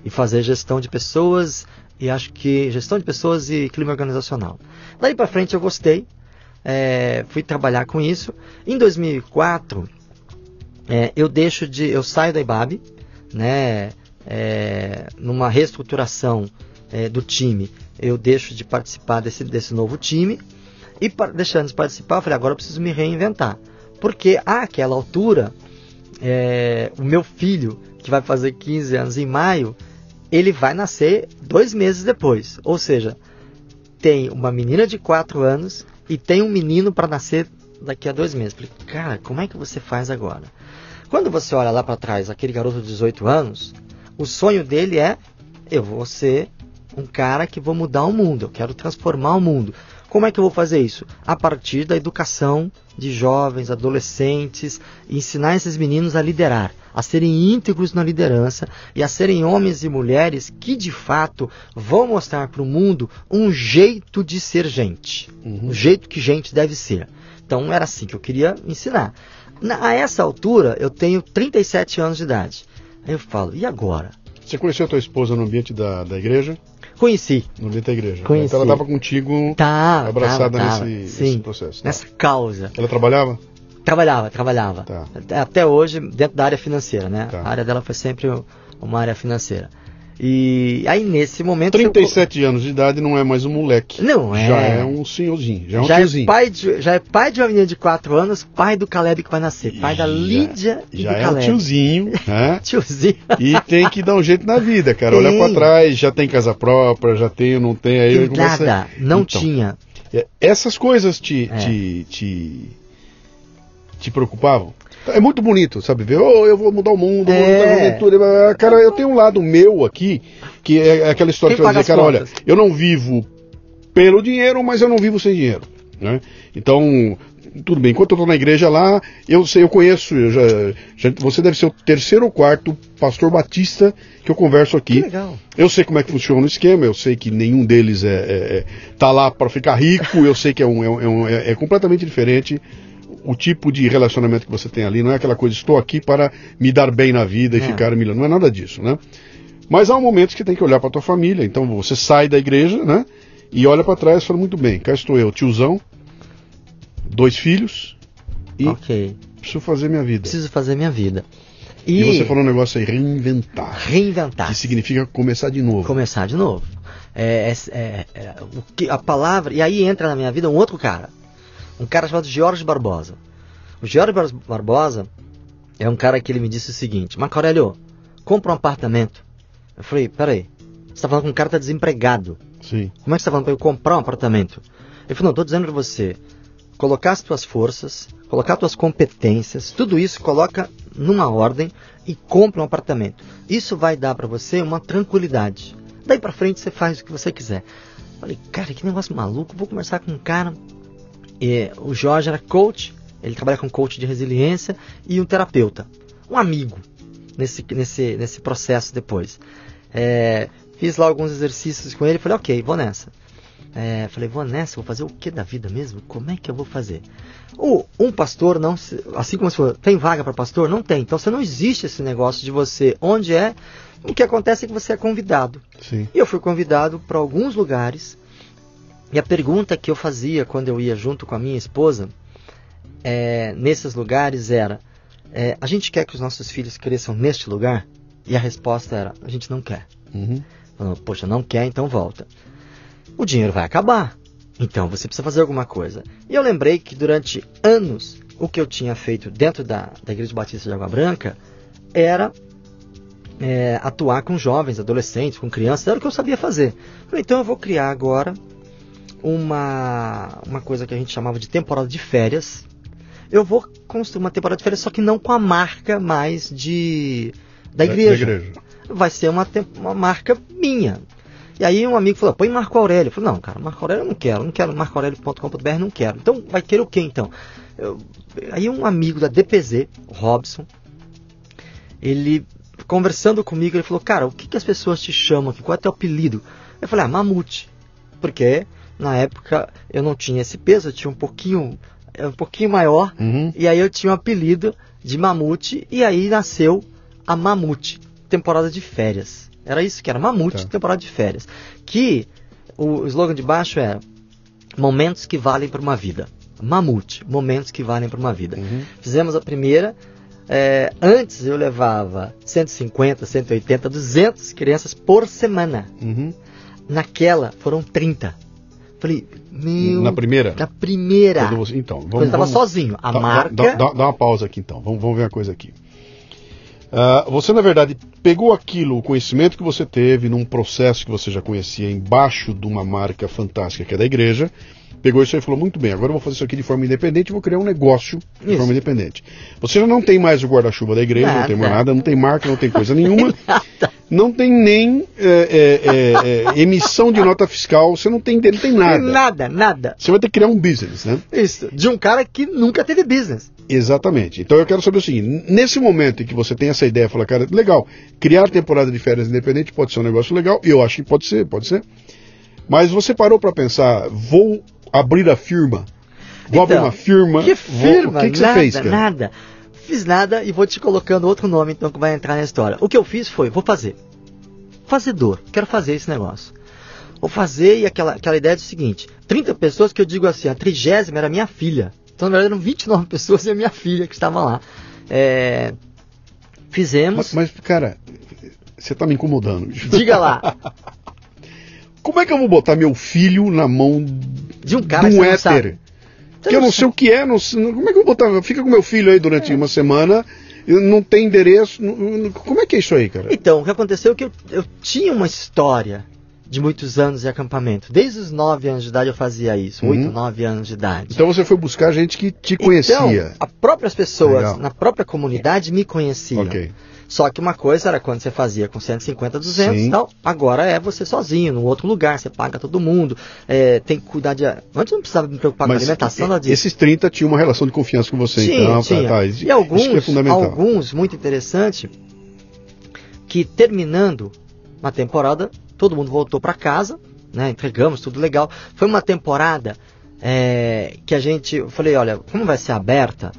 E fazer gestão de pessoas, e acho que gestão de pessoas e clima organizacional. Daí para frente eu gostei, é, fui trabalhar com isso. Em 2004, é, eu deixo de, eu saio da IBAB, né, é, numa reestruturação é, do time, eu deixo de participar desse, desse novo time e deixando de participar, eu falei, agora eu preciso me reinventar. Porque àquela altura, é, o meu filho, que vai fazer 15 anos em maio, ele vai nascer dois meses depois. Ou seja, tem uma menina de 4 anos e tem um menino para nascer daqui a dois meses. Falei, cara, como é que você faz agora? Quando você olha lá para trás, aquele garoto de 18 anos, o sonho dele é: eu vou ser um cara que vou mudar o mundo, eu quero transformar o mundo. Como é que eu vou fazer isso? A partir da educação de jovens, adolescentes, ensinar esses meninos a liderar, a serem íntegros na liderança e a serem homens e mulheres que de fato vão mostrar para o mundo um jeito de ser gente, Uhum. o jeito que gente deve ser. Então era assim que eu queria ensinar. Na, a essa altura eu tenho 37 anos de idade. Aí eu falo, e agora? Você conheceu a tua esposa no ambiente da, da igreja? Conheci. No da igreja. Conheci. Então ela estava contigo Tá, abraçada tava, tava. nesse, nesse Sim, processo. tá? nessa causa. Ela trabalhava? Trabalhava, trabalhava. Tá. Até- hoje, dentro da área financeira, né? Tá. A área dela foi sempre uma área financeira. E aí, nesse momento... eu- 37 anos de idade não é mais um moleque. Não é. Já é um senhorzinho, já é um já, tiozinho. é pai de, já é pai de uma menina de 4 anos, pai do Caleb que vai nascer, pai da Já- Lídia e Já do é um Caleb. tiozinho, <laughs> né? Tiozinho. E tem que dar um jeito na vida, cara. Olha Tem. pra trás, já tem casa própria, já tem, não tem, aí Tem nada, não Então, tinha. é, Essas coisas te, É. te, te, te preocupavam? É muito bonito, sabe? Ver, oh, eu vou mudar o mundo, É. aventura. Cara, eu tenho um lado meu aqui, que é aquela história Quem que paga dizer, cara, olha, eu não vivo pelo dinheiro, mas eu não vivo sem dinheiro. Né? Então, tudo bem, enquanto eu estou na igreja lá, eu sei, eu conheço, eu já, já- você deve ser o terceiro ou quarto pastor batista que eu converso Que aqui. legal. Eu sei como é que funciona o esquema, eu sei que nenhum deles é, é- é- tá lá para ficar rico, eu sei que é, um, é, um- é um- é- é completamente diferente o tipo de relacionamento que você tem ali, não é aquela coisa, estou aqui para me dar bem na vida e É. ficar me não é nada disso, né? Mas há um momento que tem que olhar para tua família, então você sai da igreja, né? E olha para trás e fala, muito bem, cá estou eu, tiozão, dois filhos e Ok. preciso fazer minha vida. Preciso fazer minha vida. E, E, você falou um negócio aí, reinventar, reinventar. que significa começar de novo. Começar de novo. É, é- é- é- o que, a palavra. E aí entra na minha vida um outro cara. Um cara chamado Jorge Barbosa. O Jorge Bar- Barbosa é um cara que ele me disse o seguinte: Marco Aurélio, compra um apartamento. Eu falei: peraí, você está falando que um cara está desempregado. Sim. Como é que você está falando para eu comprar um apartamento? Ele falou: não, estou dizendo para você colocar as tuas forças, colocar as tuas competências, tudo isso coloca numa ordem e compre um apartamento. Isso vai dar para você uma tranquilidade. Daí para frente você faz o que você quiser. Falei, cara, que negócio maluco. Vou conversar com um cara. E, o Jorge era coach, ele trabalha com coach de resiliência e um terapeuta, um amigo nesse, nesse, nesse processo depois. É, fiz lá alguns exercícios com ele, falei, ok, vou nessa. É, falei, vou nessa, vou fazer o que da vida mesmo? Como é que eu vou fazer? O, um pastor, não assim como se for, tem vaga para pastor? Não tem. Então você não existe esse negócio de você, onde é, o que acontece é que você é convidado. Sim. E eu fui convidado para alguns lugares. E a pergunta que eu fazia quando eu ia junto com a minha esposa, é, nesses lugares era: é, a gente quer que os nossos filhos cresçam neste lugar? E a resposta era: a gente não quer. Uhum. Poxa, não quer, então volta o dinheiro vai acabar. Então você precisa fazer alguma coisa. E eu lembrei que durante anos o que eu tinha feito dentro da, da Igreja Batista de Água Branca era é, atuar com jovens, adolescentes, com crianças, era o que eu sabia fazer. Falei, então eu vou criar agora uma, uma coisa que a gente chamava de temporada de férias. Eu vou construir uma temporada de férias, só que não com a marca mais de da igreja. Da igreja. Vai ser uma, uma marca minha. E aí um amigo falou, põe Marco Aurélio. Eu falei, não, cara, Marco Aurélio eu não quero, não quero marcoaurélio.com.br, não quero. Então vai querer o que então? Eu, aí um amigo da DPZ, Robson, ele conversando comigo, ele falou, cara, o que, que as pessoas te chamam aqui? Qual é teu apelido? Eu falei, ah, Mamute. Porque na época eu não tinha esse peso, eu tinha um pouquinho, um pouquinho maior, uhum. e aí eu tinha um apelido de Mamute, e aí nasceu a Mamute, temporada de férias. Era isso que era Mamute, tá. temporada de férias. Que o slogan de baixo era Momentos que valem para uma vida. Mamute, momentos que valem para uma vida. Uhum. Fizemos a primeira. É, antes eu levava 150, 180, 200 crianças por semana. Uhum. Naquela foram 30. Falei, meu. Na primeira? Na primeira. Você, então, vamos. Eu estava sozinho. A dá, marca. Dá, dá, dá, uma pausa aqui então. Vamos, vamos ver uma coisa aqui. Uh, você, na verdade, pegou aquilo, o conhecimento que você teve num processo que você já conhecia embaixo de uma marca fantástica que é da igreja, pegou isso aí e falou: muito bem, agora eu vou fazer isso aqui de forma independente e vou criar um negócio de isso. forma independente. Você já não tem mais o guarda-chuva da igreja, nada. não tem mais nada, não tem marca, não tem coisa <laughs> nenhuma, não tem nem é, é, é, emissão de nota fiscal, você não tem, não tem nada. Nada, nada. Você vai ter que criar um business, né? Isso, de um cara que nunca teve business. Exatamente. Então eu quero saber o seguinte: nesse momento em que você tem essa ideia, fala, cara, legal, criar temporada de férias independente pode ser um negócio legal, e eu acho que pode ser, pode ser. Mas você parou para pensar, vou abrir a firma. Vou então, abrir uma firma. Que firma? Vou... O que, que nada, você fez, cara? Nada. Fiz nada e vou te colocando outro nome então que vai entrar na história. O que eu fiz foi, vou fazer. Fazedor. Quero fazer esse negócio. Vou fazer e aquela, aquela ideia é o seguinte: 30 pessoas que eu digo assim, a trigésima era minha filha. Então, na verdade, eram 29 <laughs> pessoas e a minha filha que estava lá. É, fizemos. Mas, mas, cara, você está me incomodando. Diga lá. <laughs> Como é que eu vou botar meu filho na mão de um cara de um éter? Que eu não sei o que é, não, como é que eu vou botar? Fica com meu filho aí durante é. uma semana, não tem endereço. Não, como é que é isso aí, cara? Então, o que aconteceu é que eu, eu tinha uma história de muitos anos de acampamento. Desde os 9 anos de idade eu fazia isso, uhum. 8, 9 anos de idade. Então você foi buscar gente que te conhecia. Então, as próprias pessoas Legal. na própria comunidade me conheciam. Okay. Só que uma coisa era quando você fazia com 150, 200 e tal. Agora é você sozinho, num outro lugar, você paga todo mundo, é, tem que cuidar de. Antes não precisava me preocupar Mas com alimentação, nada disso. Esses 30 tinham uma relação de confiança com você, Sim, então. Tinha. Tá, e alguns, é alguns, muito interessante, que terminando uma temporada, todo mundo voltou para casa, né? Entregamos, tudo legal. Foi uma temporada é, que a gente. Eu falei, olha, como vai ser aberta?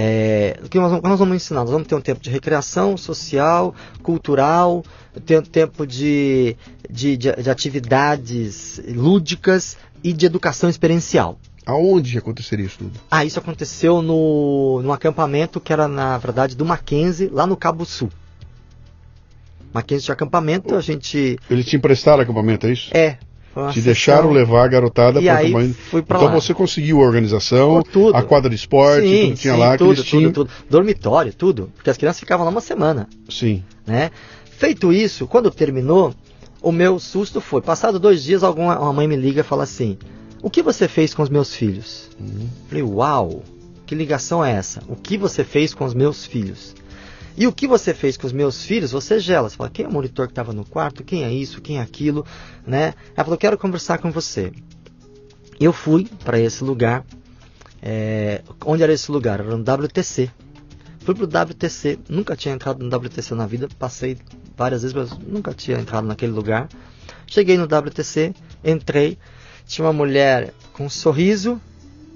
É, o que nós, nós, vamos ensinar? Nós vamos ter um tempo de recreação social, cultural, ter um tempo de, de, de, de atividades lúdicas e de educação experiencial. Aonde aconteceria isso tudo? Ah, isso aconteceu no, no acampamento que era, na verdade, do Mackenzie, lá no Cabo Sul. Mackenzie de acampamento, a gente. Eles te emprestaram acampamento, é isso? É. Te deixaram levar a garotada para pra então lá. você conseguiu a organização, tudo. a quadra de esporte, sim, tudo tinha sim, lá, tudo, tudo, tudo, Dormitório, tudo. Porque as crianças ficavam lá uma semana. Sim. Né? Feito isso, quando terminou, o meu susto foi, passado dois dias, alguma uma mãe me liga e fala assim, o que você fez com os meus filhos? Uhum. Falei, uau, que ligação é essa? O que você fez com os meus filhos? E o que você fez com os meus filhos, você gela. Você fala, quem é o monitor que estava no quarto? Quem é isso? Quem é aquilo? Né? Ela falou, quero conversar com você. Eu fui para esse lugar. É, onde era esse lugar? Era no WTC. Fui pro WTC, nunca tinha entrado no WTC na vida, passei várias vezes, mas nunca tinha entrado naquele lugar. Cheguei no WTC, entrei, tinha uma mulher com um sorriso,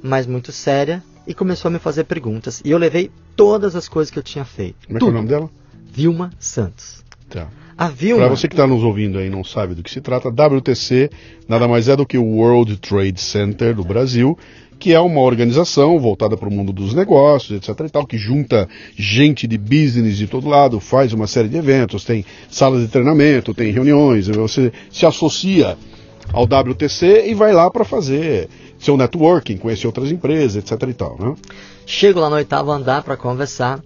mas muito séria, e começou a me fazer perguntas. E eu levei todas as coisas que eu tinha feito. Como é, que é o nome dela? Vilma Santos. Tá. A Vilma. Para você que está nos ouvindo aí e não sabe do que se trata, WTC nada mais é do que o World Trade Center do Brasil, que é uma organização voltada para o mundo dos negócios, etc. e tal, que junta gente de business de todo lado, faz uma série de eventos, tem salas de treinamento, tem reuniões, você se associa ao WTC e vai lá para fazer seu networking, conhecer outras empresas, etc e tal, né? Chego lá no oitavo andar para conversar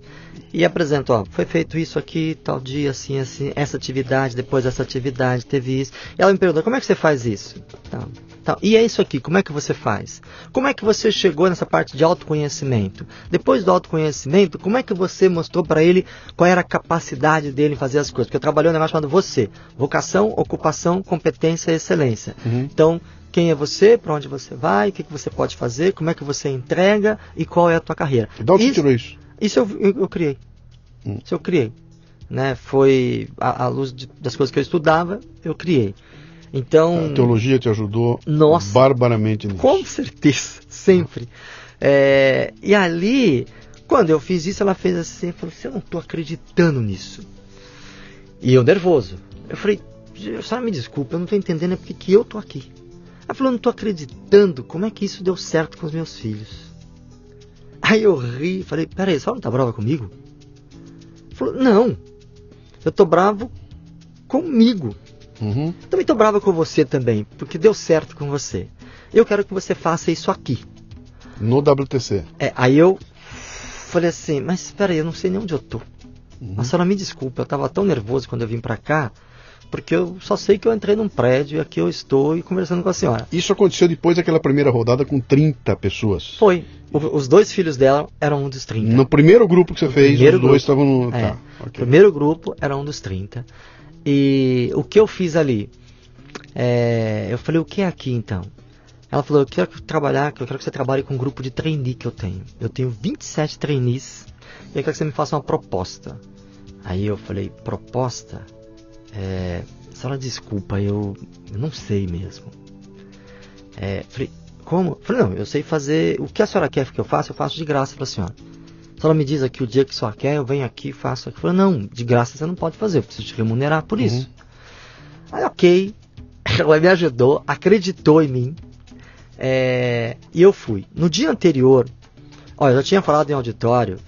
e apresento, ó, foi feito isso aqui, tal dia, assim, assim, essa atividade, depois essa atividade, teve isso. E ela me pergunta, como é que você faz isso? E é isso aqui, como é que você faz? Como é que você chegou nessa parte de autoconhecimento? Depois do autoconhecimento, como é que você mostrou para ele qual era a capacidade dele em fazer as coisas? Porque eu trabalhei um negócio chamado você, vocação, ocupação, competência e excelência. Uhum. Então, quem é você, para onde você vai, o que, que você pode fazer, como é que você entrega e qual é a tua carreira. Onde você tirou isso? Isso eu, eu, eu criei. Hum. Isso eu criei. Né? Foi à luz de, das coisas que eu estudava, eu criei. Então. A teologia te ajudou nossa, barbaramente nisso. Com certeza, sempre. É, e ali, quando eu fiz isso, ela fez assim, falou assim, eu não estou acreditando nisso. E eu nervoso. Eu falei, só me desculpa, eu não estou entendendo é porque que eu estou aqui. Ela falou, eu não estou acreditando como é que isso deu certo com os meus filhos. Aí eu ri, falei, peraí, só não tá brava comigo? Falou, não, eu tô bravo comigo. Uhum. Também tô brava com você também, porque deu certo com você. Eu quero que você faça isso aqui. No WTC. É, aí eu falei assim, mas espera aí, eu não sei nem onde eu tô. Uhum. A senhora me desculpa, eu tava tão nervoso quando eu vim para cá, porque eu só sei que eu entrei num prédio e aqui eu estou e conversando com a senhora. Isso aconteceu depois daquela primeira rodada com 30 pessoas? Foi. O, os dois filhos dela eram um dos 30. No primeiro grupo que você fez, os dois estavam no. É, tá, okay. Primeiro grupo era um dos 30. E o que eu fiz ali? É, eu falei, o que é aqui então? Ela falou, eu quero trabalhar, eu quero que você trabalhe com um grupo de trainee que eu tenho. Eu tenho 27 trainees e eu quero que você me faça uma proposta. Aí eu falei, proposta? É, senhora, desculpa, eu, eu não sei mesmo. É, falei, como? Falei, não, eu sei fazer. O que a senhora quer que eu faça, eu faço de graça para a senhora. A senhora me diz aqui o dia que a senhora quer, eu venho aqui e faço aqui. Falei, não, de graça você não pode fazer, eu preciso te remunerar por uhum. isso. Aí, ok, <laughs> ela me ajudou, acreditou em mim. É, e eu fui. No dia anterior, olha, eu já tinha falado em auditório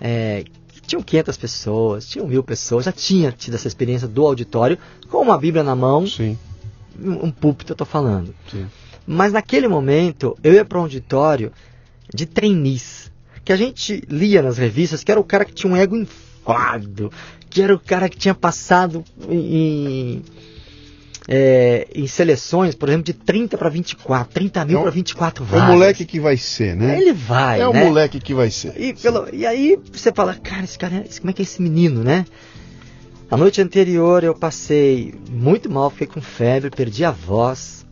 é, tinham 500 pessoas, tinham mil pessoas, já tinha tido essa experiência do auditório com uma Bíblia na mão, Sim. Um, púlpito, eu estou falando. Sim. Mas naquele momento, eu ia para um auditório de trainees, que a gente lia nas revistas, que era o cara que tinha um ego inflado, que era o cara que tinha passado em é, em seleções, por exemplo, de 30 para 24, 30 mil é para 24 vagas. É o moleque que vai ser, né? Ele vai, É né? o moleque que vai ser. E, pelo, e aí você fala, cara, esse cara, como é que é esse menino, né? A noite anterior eu passei muito mal, fiquei com febre, perdi a voz.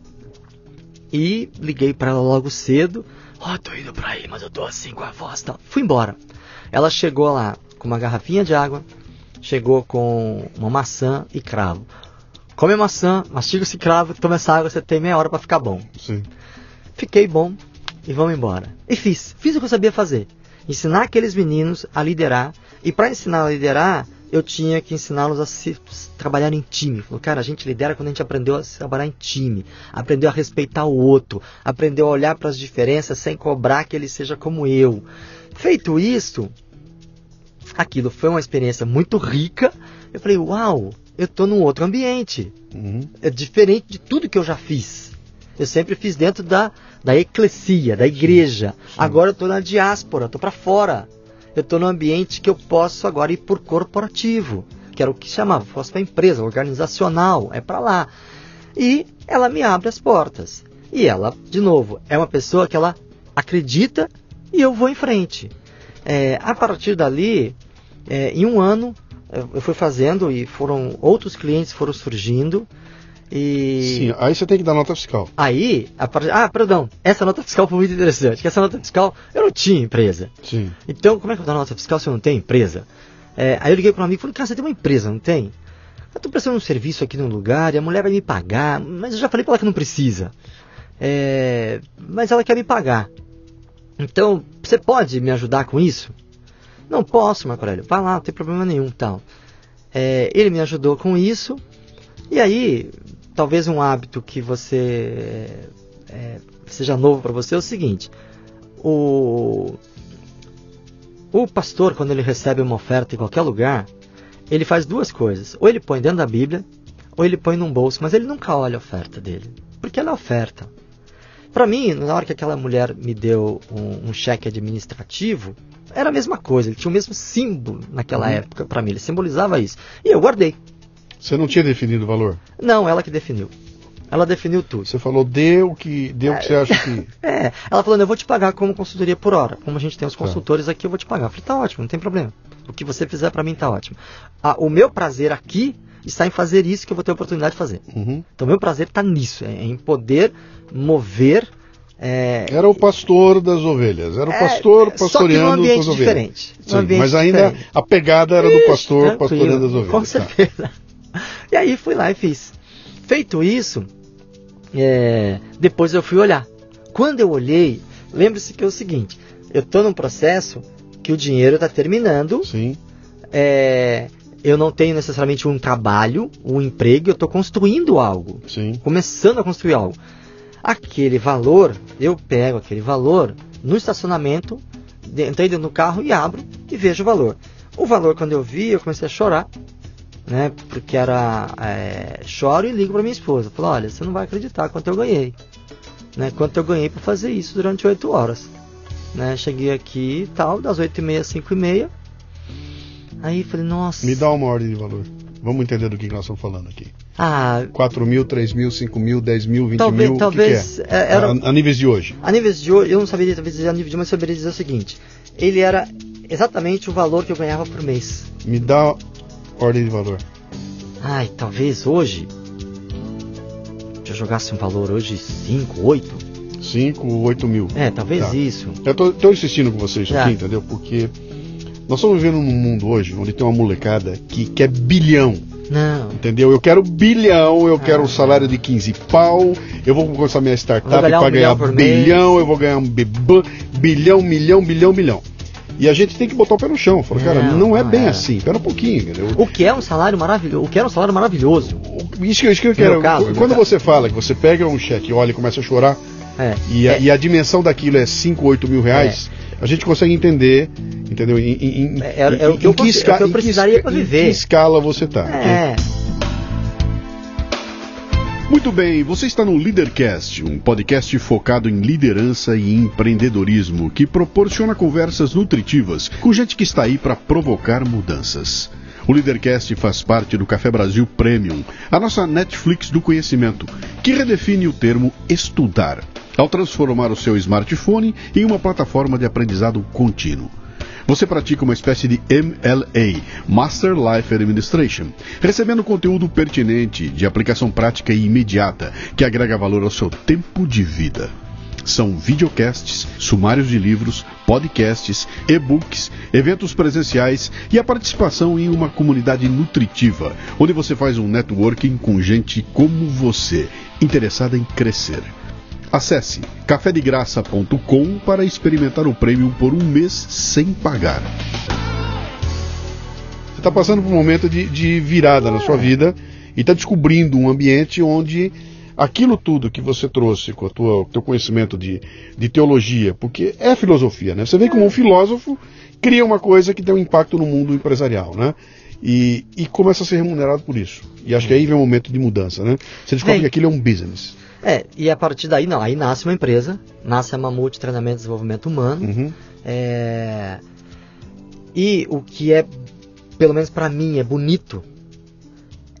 E liguei para ela logo cedo. Ó, oh, tô indo pra aí, mas eu tô assim com a voz tal. Fui embora. Ela chegou lá com uma garrafinha de água, chegou com uma maçã e cravo come maçã, mastiga esse cravo, toma essa água, você tem meia hora para ficar bom. Sim. Fiquei bom e vamos embora. E fiz, fiz o que eu sabia fazer. Ensinar aqueles meninos a liderar. E para ensinar a liderar, eu tinha que ensiná-los a se, trabalhar em time. Falou, cara, a gente lidera quando a gente aprendeu a trabalhar em time, aprendeu a respeitar o outro, aprendeu a olhar para as diferenças sem cobrar que ele seja como eu. Feito isso, aquilo foi uma experiência muito rica. Eu falei, uau, eu estou num outro ambiente. Uhum. É diferente de tudo que eu já fiz. Eu sempre fiz dentro da, da eclesia, da igreja. Sim. Agora eu estou na diáspora, estou para fora. Eu estou num ambiente que eu posso agora ir por corporativo, que era o que chamava, fosse para empresa, organizacional, é para lá. E ela me abre as portas. E ela, de novo, é uma pessoa que ela acredita e eu vou em frente. É, a partir dali, É, em um ano eu fui fazendo e foram outros clientes foram surgindo e Sim, aí você tem que dar nota fiscal. Aí, a part... ah, perdão, essa nota fiscal foi muito interessante, que essa nota fiscal eu não tinha empresa. Sim. Então, como é que eu vou dar nota fiscal se eu não tenho empresa? É, aí eu liguei para um amigo e falei, cara, você tem uma empresa, não tem? Eu estou prestando um serviço aqui num lugar e a mulher vai me pagar, mas eu já falei para ela que não precisa. É, mas ela quer me pagar. Então, você pode me ajudar com isso? Não posso, Marco Aurélio. Vai lá, não tem problema nenhum, tal. É, ele me ajudou com isso. E aí, talvez um hábito que você é, seja novo para você é o seguinte: o o pastor quando ele recebe uma oferta em qualquer lugar, ele faz duas coisas: ou ele põe dentro da Bíblia, ou ele põe num bolso, mas ele nunca olha a oferta dele, porque ela é oferta. Para mim, na hora que aquela mulher me deu um, um, cheque administrativo, era a mesma coisa. Ele tinha o mesmo símbolo naquela uhum. época para mim. Ele simbolizava isso. E eu guardei. Você não tinha definido o valor? Não, ela que definiu. Ela definiu tudo. Você falou, deu o que, deu é, que você acha que. <laughs> É, ela falou, eu vou te pagar como consultoria por hora. Como a gente tem os tá. consultores aqui, eu vou te pagar. Eu falei, tá ótimo, não tem problema. O que você fizer para mim tá ótimo. Ah, o meu prazer aqui está em fazer isso que eu vou ter a oportunidade de fazer. Uhum. Então, meu prazer está nisso, é em poder mover. É, era o pastor das ovelhas, era o é, pastor pastoreando só que diferente. Sim, mas ainda diferente. a pegada era do pastor pastoreando as ovelhas. Com tá. certeza. Tá. E aí fui lá e fiz. Feito isso, é, depois eu fui olhar. Quando eu olhei, lembre-se que é o seguinte: eu estou num processo que o dinheiro está terminando. Sim. É, eu não tenho necessariamente um trabalho, um emprego, eu estou construindo algo. Sim. Começando a construir algo. Aquele valor, eu pego aquele valor no estacionamento, entrei dentro do carro e abro e vejo o valor. O valor, quando eu vi, eu comecei a chorar né? Porque era é, choro e ligo para minha esposa. Falo, olha, você não vai acreditar quanto eu ganhei, né? Quanto eu ganhei para fazer isso durante oito horas, né? Cheguei aqui e tal, das oito e meia, cinco e meia. Aí falei, nossa. Me dá uma ordem de valor. Vamos entender do que nós estamos falando aqui. Ah, 4 mil, 3 mil, 5 mil, 10 mil, 20 talvez, mil, talvez, que que é? Era, a, a, níveis de hoje. A níveis de hoje, eu não saberia talvez dizer a nível de hoje, mas eu saberia dizer o seguinte. Ele era exatamente o valor que eu ganhava por mês. Me dá ordem de valor. Ai, talvez hoje. Se eu jogasse um valor hoje 5, 8. 5, 8 mil. É, talvez tá. isso. Eu tô, tô, insistindo com vocês aqui, entendeu? Porque nós estamos vivendo num mundo hoje onde tem uma molecada que quer bilhão. Não. Entendeu? Eu quero bilhão, eu ah, quero um salário de 15 pau, eu vou começar minha startup para um ganhar bilhão, mês. eu vou ganhar um bilhão, milhão, bilhão, milhão. E a gente tem que botar o pé no chão. Falar, cara, não, não é bem é. assim. Espera um pouquinho, entendeu? O que é um salário maravilhoso? O que era é um salário maravilhoso? Isso que, isso que eu quero. Caso, quando você fala que você pega um cheque, olha e começa a chorar, é. E, a, é. e, a, dimensão daquilo é 5, 8 mil reais, é. A gente consegue entender, entendeu? Em, em, é, é, é o que eu, que esca, eu precisaria para viver. Em que escala você está. É. Muito bem, você está no Leadercast, um podcast focado em liderança e empreendedorismo que proporciona conversas nutritivas com gente que está aí para provocar mudanças. O Leadercast faz parte do Café Brasil Premium, a nossa Netflix do conhecimento, que redefine o termo estudar, ao transformar o seu smartphone em uma plataforma de aprendizado contínuo. Você pratica uma espécie de MLA, Master Life Administration, recebendo conteúdo pertinente, de aplicação prática e imediata, que agrega valor ao seu tempo de vida. São videocasts, sumários de livros, podcasts, e-books, eventos presenciais e a participação em uma comunidade nutritiva, onde você faz um networking com gente como você, interessada em crescer. Acesse cafedegraça.com para experimentar o prêmio por um mês sem pagar. Você está passando por um momento de, de virada na sua vida e está descobrindo um ambiente onde aquilo tudo que você trouxe com o teu conhecimento de, de teologia, porque é filosofia, né? Você vem como um filósofo, cria uma coisa que tem um impacto no mundo empresarial, né? E, e começa a ser remunerado por isso. E acho que aí vem um momento de mudança, né? Você descobre que aquilo é um business. É, e a partir daí, não, aí nasce uma empresa, nasce a Mamute Treinamento e Desenvolvimento Humano. Uhum. É, e o que é, pelo menos para mim, é bonito,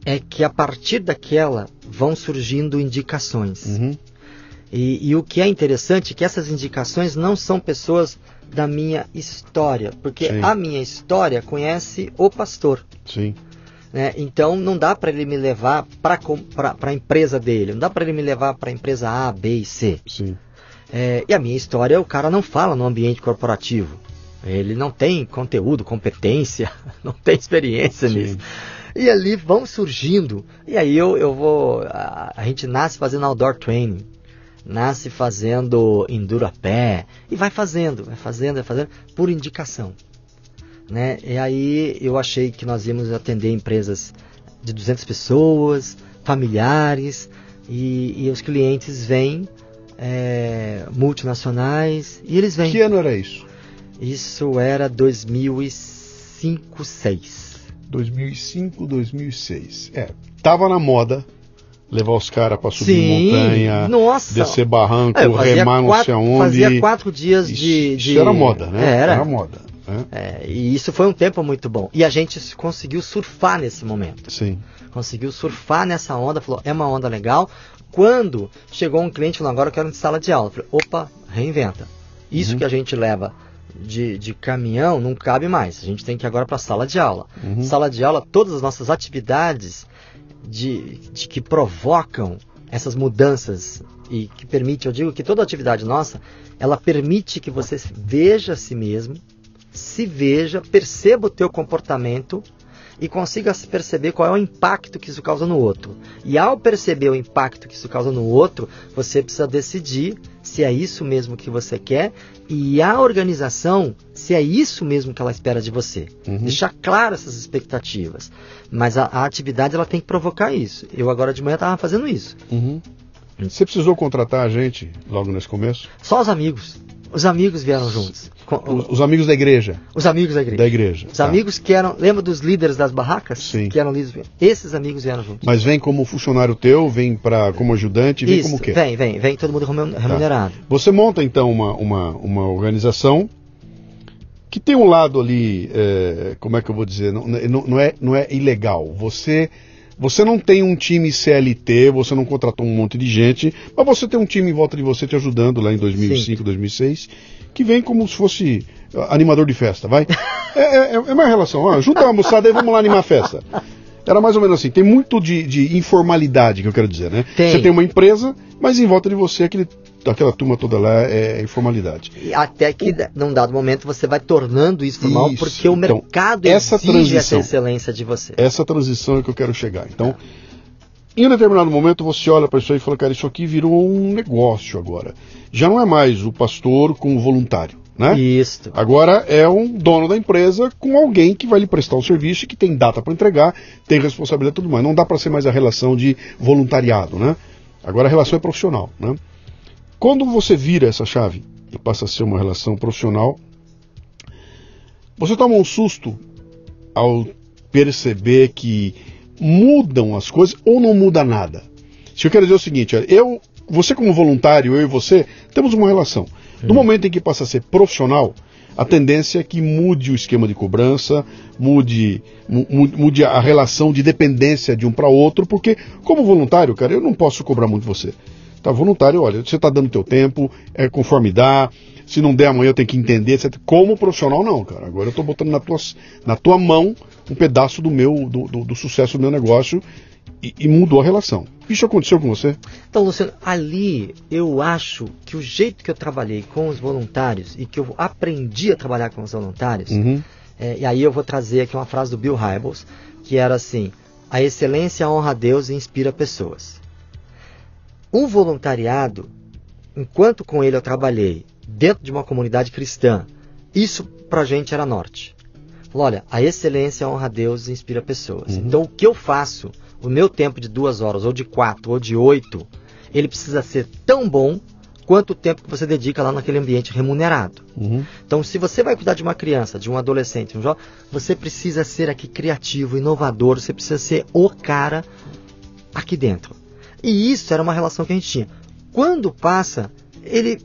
é que a partir daquela vão surgindo indicações. Uhum. E, e, o que é interessante é que essas indicações não são pessoas da minha história, porque Sim. a minha história conhece o pastor. Sim. Né? Então não dá para ele me levar para a empresa dele, não dá para ele me levar para a empresa A, B e C. Sim. É, e a minha história, o cara não fala no ambiente corporativo. Ele não tem conteúdo, competência, <laughs> não tem experiência Sim. nisso. E ali vão surgindo. E aí eu, eu vou. A, a gente nasce fazendo outdoor training nasce fazendo enduro a pé e vai fazendo, vai fazendo, vai fazendo por indicação. Né? E aí eu achei que nós íamos atender empresas de 200 pessoas, familiares, e, e os clientes vêm é, multinacionais e eles vêm. Que ano era isso? Isso era 2005, 2006. 2005, 2006. É, tava na moda levar os caras para subir Sim, montanha, nossa. descer barranco, é, remar quatro, não sei aonde. Fazia quatro dias de. Isso, isso era moda, né? Era, era moda. Né? É, e isso foi um tempo muito bom. E a gente conseguiu surfar nesse momento. Sim. Conseguiu surfar nessa onda, falou, é uma onda legal. Quando chegou um cliente falando, agora eu quero de sala de aula. Eu falei, opa, reinventa. Isso uhum. que a gente leva de, de, caminhão não cabe mais. A gente tem que ir agora para a sala de aula. Uhum. Sala de aula, todas as nossas atividades de, de que provocam essas mudanças e que permite, eu digo que toda atividade nossa, ela permite que você veja a si mesmo, se veja, perceba o teu comportamento e consiga perceber qual é o impacto que isso causa no outro. E ao perceber o impacto que isso causa no outro, você precisa decidir se é isso mesmo que você quer e a organização se é isso mesmo que ela espera de você. Uhum. Deixar claras essas expectativas. Mas a, a, atividade ela tem que provocar isso. Eu agora de manhã estava fazendo isso. Uhum. Você precisou contratar a gente logo nesse começo? Só os amigos. Os amigos vieram juntos. Os, os, amigos da igreja. Os amigos da igreja. Da igreja. Os tá. amigos que eram. Lembra dos líderes das barracas? Sim. Que eram líderes. Esses amigos vieram juntos. Mas vem como funcionário teu, vem para como ajudante, vem Isso, como quê? Vem, vem, vem todo mundo tá. remunerado. Tá. Você monta então uma, uma, uma organização que tem um lado ali, é, como é que eu vou dizer, não, não, não, é, não é ilegal. Você você não tem um time CLT, você não contratou um monte de gente, mas você tem um time em volta de você te ajudando lá em 2005, Sim. 2006, que vem como se fosse animador de festa, vai? <laughs> É, é, é uma relação, ah, ajuda a moçada e vamos lá animar a festa. Era mais ou menos assim. Tem muito de, de informalidade, que eu quero dizer, né? Tem. Você tem uma empresa, mas em volta de você aquele aquela turma toda lá é informalidade. E até que, o... num dado momento, você vai tornando isso formal, isso. porque o então, mercado essa exige transição, essa excelência de você. Essa transição é que eu quero chegar. Então, em um determinado momento, você olha para isso aí e fala, cara, isso aqui virou um negócio agora. Já não é mais o pastor com o voluntário. Né? Isso. Agora é um dono da empresa com alguém que vai lhe prestar um serviço e que tem data para entregar, tem responsabilidade e tudo mais. Não dá para ser mais a relação de voluntariado, né? Agora a relação é profissional, né? Quando você vira essa chave e passa a ser uma relação profissional, você toma um susto ao perceber que mudam as coisas ou não muda nada. Se eu quero dizer o seguinte, eu, você como voluntário, eu e você, temos uma relação. No momento em que passa a ser profissional, a tendência é que mude o esquema de cobrança, mude, mude a relação de dependência de um para outro, porque como voluntário, cara, eu não posso cobrar muito você. Tá voluntário, olha, você está dando teu tempo, é conforme dá. Se não der amanhã eu tenho que entender, etc. Como profissional, não, cara. Agora eu estou botando na tua, na tua mão um pedaço do meu do, do, do sucesso do meu negócio e, e, mudou a relação. Isso aconteceu com você? Então, Luciano, ali eu acho que o jeito que eu trabalhei com os voluntários e que eu aprendi a trabalhar com os voluntários, uhum. é, e aí eu vou trazer aqui uma frase do Bill Hybels, que era assim: a excelência honra a Deus e inspira pessoas. O voluntariado, enquanto com ele eu trabalhei dentro de uma comunidade cristã, isso pra gente era norte. olha, a excelência honra a Deus e inspira pessoas. Uhum. Então o que eu faço, o meu tempo de duas horas, ou de quatro, ou de oito, ele precisa ser tão bom quanto o tempo que você dedica lá naquele ambiente remunerado. Uhum. Então, se você vai cuidar de uma criança, de um adolescente, um jovem, você precisa ser aqui criativo, inovador, você precisa ser o cara aqui dentro. E isso era uma relação que a gente tinha. Quando passa, ele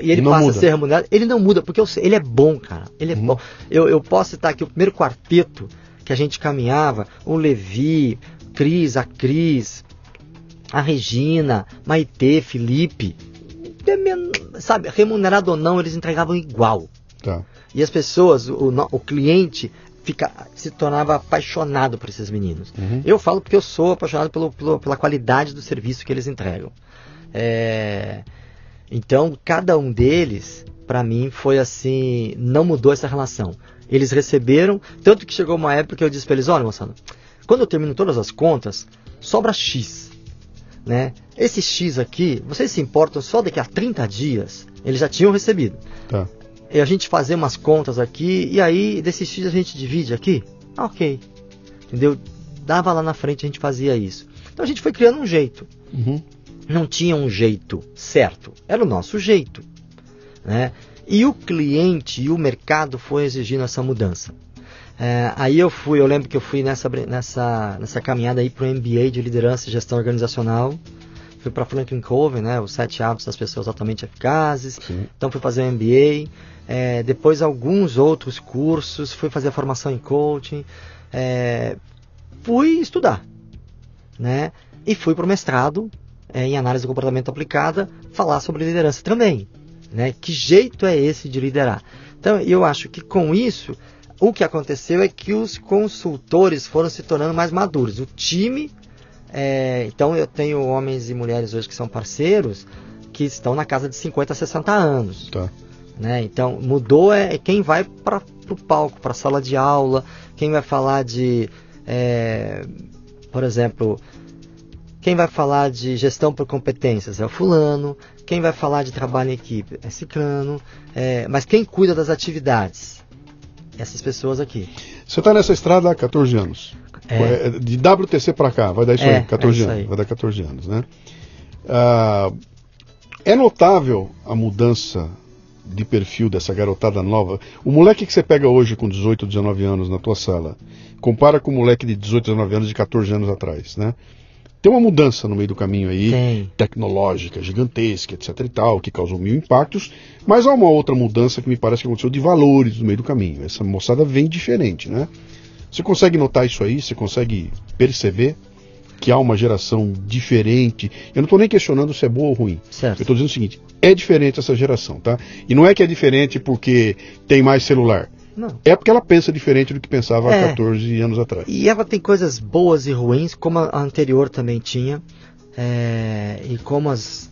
e ele passa muda. a ser remunerado, ele não muda, porque eu, ele é bom, cara. Ele é uhum. bom. Eu, eu posso citar aqui o primeiro quarteto que a gente caminhava, o Levi, Cris, a Cris, a Regina, Maitê, Felipe, sabe, remunerado ou não, eles entregavam igual. Tá. E as pessoas, o, o cliente fica, se tornava apaixonado por esses meninos. Uhum. Eu falo porque eu sou apaixonado pelo, pelo, pela qualidade do serviço que eles entregam. É, então, cada um deles, para mim, foi assim, não mudou essa relação. Eles receberam, tanto que chegou uma época que eu disse para eles, olha, moçada, quando eu termino todas as contas, sobra X. Né? Esse X aqui, vocês se importam só daqui a 30 dias? Eles já tinham recebido. Tá. E a gente fazer umas contas aqui, e aí desse X a gente divide aqui? Ah, ok. Entendeu? Dava lá na frente, a gente fazia isso. Então a gente foi criando um jeito. Uhum. Não tinha um jeito certo, era o nosso jeito. Né? E o cliente e o mercado foi exigindo essa mudança. É, aí eu fui, eu lembro que eu fui nessa, nessa, nessa caminhada aí para o MBA de liderança e gestão organizacional. Fui para Franklin Covey, né, os sete hábitos das pessoas altamente eficazes. Sim. Então fui fazer o MBA. É, depois alguns outros cursos, fui fazer a formação em coaching. É, fui estudar, né? E fui para o mestrado é, em análise do comportamento aplicada, falar sobre liderança também. Né? Que jeito é esse de liderar? Então, eu acho que com isso, o que aconteceu é que os consultores foram se tornando mais maduros. O time, é, então eu tenho homens e mulheres hoje que são parceiros, que estão na casa de 50 60 anos. Tá. Né? Então, mudou é quem vai para o palco, para a sala de aula, quem vai falar de, é, por exemplo, quem vai falar de gestão por competências é o fulano. Quem vai falar de trabalho em equipe é ciclano. É, mas quem cuida das atividades? Essas pessoas aqui. Você está nessa estrada há 14 anos. É. é de WTC para cá, vai dar isso é, aí, 14 é isso anos. Aí. Vai dar 14 anos, né? Ah, é notável a mudança de perfil dessa garotada nova. O moleque que você pega hoje com 18, 19 anos na tua sala, compara com o moleque de 18, 19 anos de 14 anos atrás, né? Tem uma mudança no meio do caminho aí, Tem. tecnológica, gigantesca, etc e tal, que causou mil impactos, mas há uma outra mudança que me parece que aconteceu de valores no meio do caminho. Essa moçada vem diferente, né? Você consegue notar isso aí? Você consegue perceber que há uma geração diferente? Eu não estou nem questionando se é boa ou ruim. Certo. Eu estou dizendo o seguinte: é diferente essa geração, tá? E não é que é diferente porque tem mais celular. Não. É porque ela pensa diferente do que pensava é. há 14 anos atrás. E ela tem coisas boas e ruins, como a anterior também tinha, é, e como as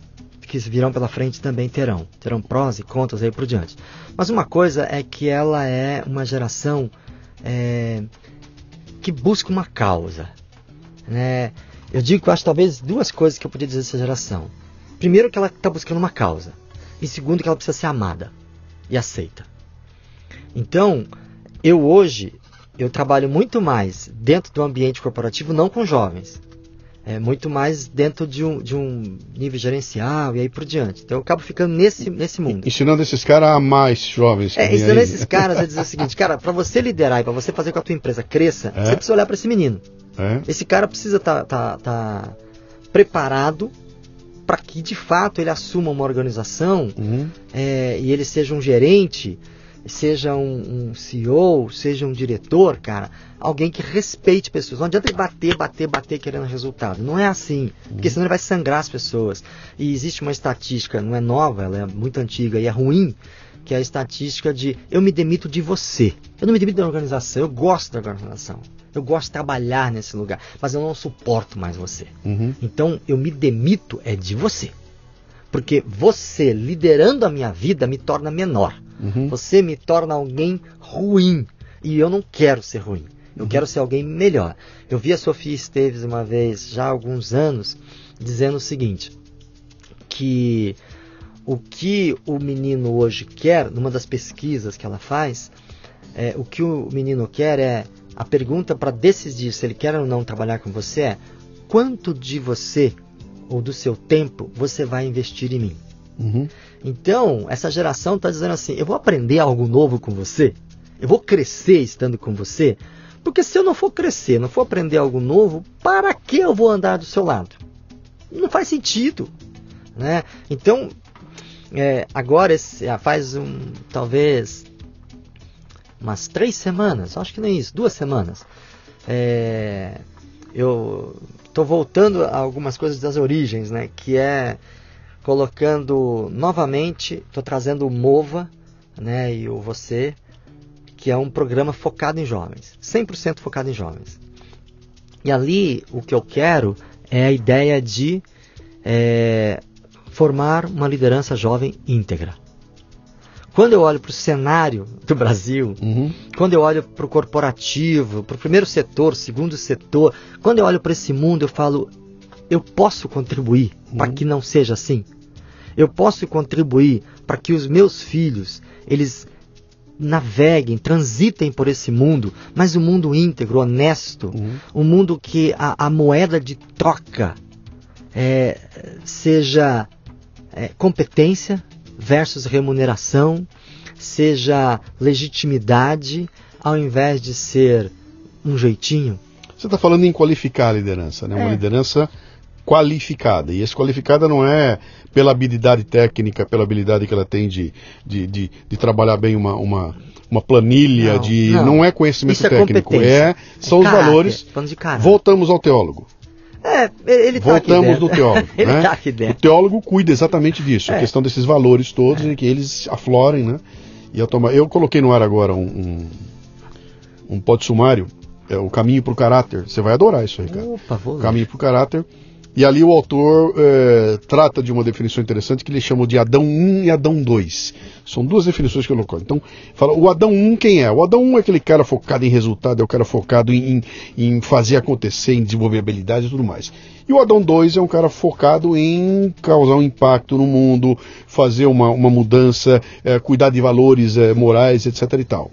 que virão pela frente também terão. Terão prós e contras aí por diante. Mas uma coisa é que ela é uma geração é, que busca uma causa. Né? Eu digo que eu acho talvez duas coisas que eu podia dizer dessa geração. Primeiro, que ela está buscando uma causa. E segundo, que ela precisa ser amada e aceita. Então, eu hoje eu trabalho muito mais dentro do ambiente corporativo, não com jovens. É muito mais dentro de um, de um nível gerencial e aí por diante. Então eu acabo ficando nesse, nesse mundo. Ensinando esses caras a mais jovens. É, ensinando aí. esses caras a dizer o seguinte, cara, para você liderar e para você fazer com que a tua empresa cresça, é. você precisa olhar para esse menino. É. Esse cara precisa estar tá, tá, tá preparado para que de fato ele assuma uma organização uhum. é, e ele seja um gerente seja um, um, CEO, seja um diretor, cara, alguém que respeite pessoas. Não adianta ele bater, bater, bater querendo resultado. Não é assim, porque senão ele vai sangrar as pessoas. E existe uma estatística, não é nova, ela é muito antiga e é ruim, que é a estatística de eu me demito de você. Eu não me demito da organização, eu gosto da organização. Eu gosto de trabalhar nesse lugar, mas eu não suporto mais você. Uhum. Então eu me demito é de você. Porque você liderando a minha vida me torna menor. Uhum. Você me torna alguém ruim. E eu não quero ser ruim. Eu uhum. quero ser alguém melhor. Eu vi a Sofia Esteves uma vez, já há alguns anos, dizendo o seguinte: que o que o menino hoje quer, numa das pesquisas que ela faz, é, o que o menino quer é a pergunta para decidir se ele quer ou não trabalhar com você é quanto de você ou do seu tempo você vai investir em mim. Uhum. Então, essa geração está dizendo assim: eu vou aprender algo novo com você, eu vou crescer estando com você, porque se eu não for crescer, não for aprender algo novo, para que eu vou andar do seu lado? Não faz sentido. Né? Então, é, agora, esse, faz um, talvez umas três semanas, acho que nem isso, duas semanas, é, eu estou voltando a algumas coisas das origens, né? Que é colocando novamente, estou trazendo o Mova, né? E o Você, que é um programa focado em jovens, 100% focado em jovens. E ali o que eu quero é a ideia de é, formar uma liderança jovem íntegra. Quando eu olho para o cenário do Brasil, uhum. quando eu olho para o corporativo, para o primeiro setor, segundo setor, quando eu olho para esse mundo, eu falo: eu posso contribuir uhum. para que não seja assim. Eu posso contribuir para que os meus filhos eles naveguem, transitem por esse mundo, mas um mundo íntegro, honesto, uhum. um mundo que a, a moeda de troca é, seja é, competência versus remuneração, seja legitimidade, ao invés de ser um jeitinho. Você está falando em qualificar a liderança, né? É. Uma liderança qualificada. E essa qualificada não é pela habilidade técnica, pela habilidade que ela tem de, de, de, de trabalhar bem uma, uma, uma planilha, não, de não. não é conhecimento Isso é técnico, é, é são os caráter, valores. Voltamos ao teólogo. É, ele tá Voltamos no teólogo. <laughs> ele né? tá aqui dentro. O teólogo cuida exatamente disso, é. a questão desses valores todos é. e que eles aflorem, né? E eu, tomo, eu coloquei no ar agora um, um, um pod sumário, é o caminho para o caráter. Você vai adorar isso aí, cara. Opa, vou caminho para o caráter. E ali o autor é, trata de uma definição interessante que ele chama de Adão 1 e Adão 2. São duas definições que eu coloco. Então, fala, o Adão 1 quem é? O Adão 1 é aquele cara focado em resultado, é o cara focado em, em fazer acontecer, em desenvolver habilidades e tudo mais. E o Adão 2 é um cara focado em causar um impacto no mundo, fazer uma, uma mudança, é, cuidar de valores é, morais, etc e tal.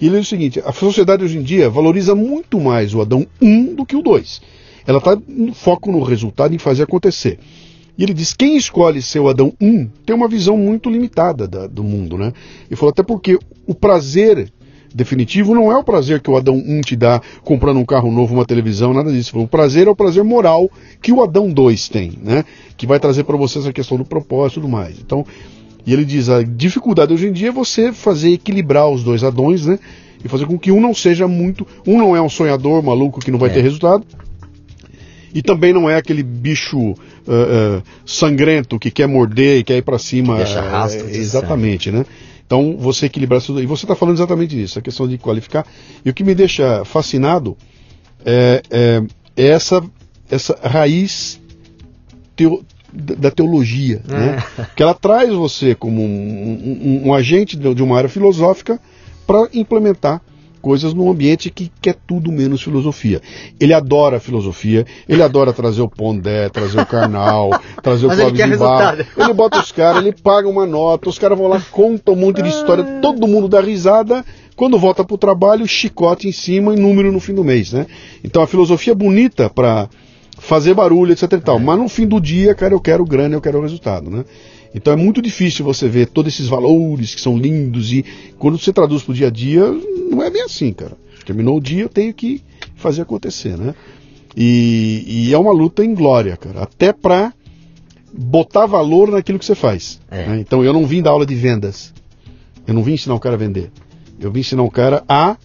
E ele diz o seguinte, a sociedade hoje em dia valoriza muito mais o Adão 1 do que o 2 ela está no foco no resultado, em fazer acontecer. E ele diz: quem escolhe ser o Adão 1 tem uma visão muito limitada da, do mundo, né? Ele falou até porque o prazer definitivo não é o prazer que o Adão 1 te dá comprando um carro novo, uma televisão, nada disso. O prazer é o prazer moral que o Adão 2 tem, né? Que vai trazer para você essa questão do propósito e tudo mais. Então, e ele diz: a dificuldade hoje em dia é você fazer equilibrar os dois Adões, né? E fazer com que um não seja muito. Um não é um sonhador maluco que não vai é. ter resultado e também não é aquele bicho uh, uh, sangrento que quer morder e quer ir para cima. Deixa rastro é, exatamente, né? Então você equilibrar isso. E você está falando exatamente disso, a questão de qualificar. E o que me deixa fascinado é, é, é essa, essa raiz teo, da teologia, é. né? que ela traz você como um, um, um agente de uma área filosófica para implementar coisas num ambiente que quer tudo menos filosofia. Ele adora filosofia, ele adora trazer o Pondé, trazer o Karnal, <laughs> trazer Mas o Clóvis de Barro. Ele bota os caras, ele paga uma nota, os caras vão lá, contam um monte de história, todo mundo dá risada. Quando volta para o trabalho, chicote em cima e número no fim do mês, né? Então a filosofia é bonita para fazer barulho, etc e tal. É. Mas no fim do dia, cara, eu quero grana, eu quero o resultado, né? Então é muito difícil você ver todos esses valores que são lindos e quando você traduz para o dia a dia, não é bem assim, cara. Terminou o dia, eu tenho que fazer acontecer, né? E, e é uma luta em glória, cara. Até para botar valor naquilo que você faz. É. Né? Então eu não vim dar aula de vendas. Eu não vim ensinar o cara a vender. Eu vim ensinar o cara a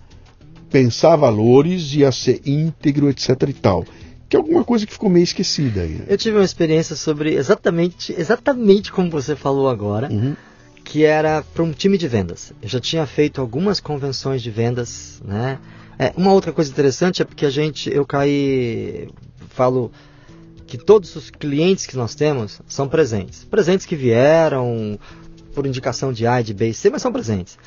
pensar valores e a ser íntegro, etc e tal que é alguma coisa que ficou meio esquecida aí. Eu tive uma experiência sobre exatamente, exatamente como você falou agora, uhum. que era para um time de vendas. Eu já tinha feito algumas convenções de vendas, né? É, uma outra coisa interessante é porque a gente, eu caí, falo que todos os clientes que nós temos são presentes. Presentes que vieram por indicação de A, de B e C, mas são presentes.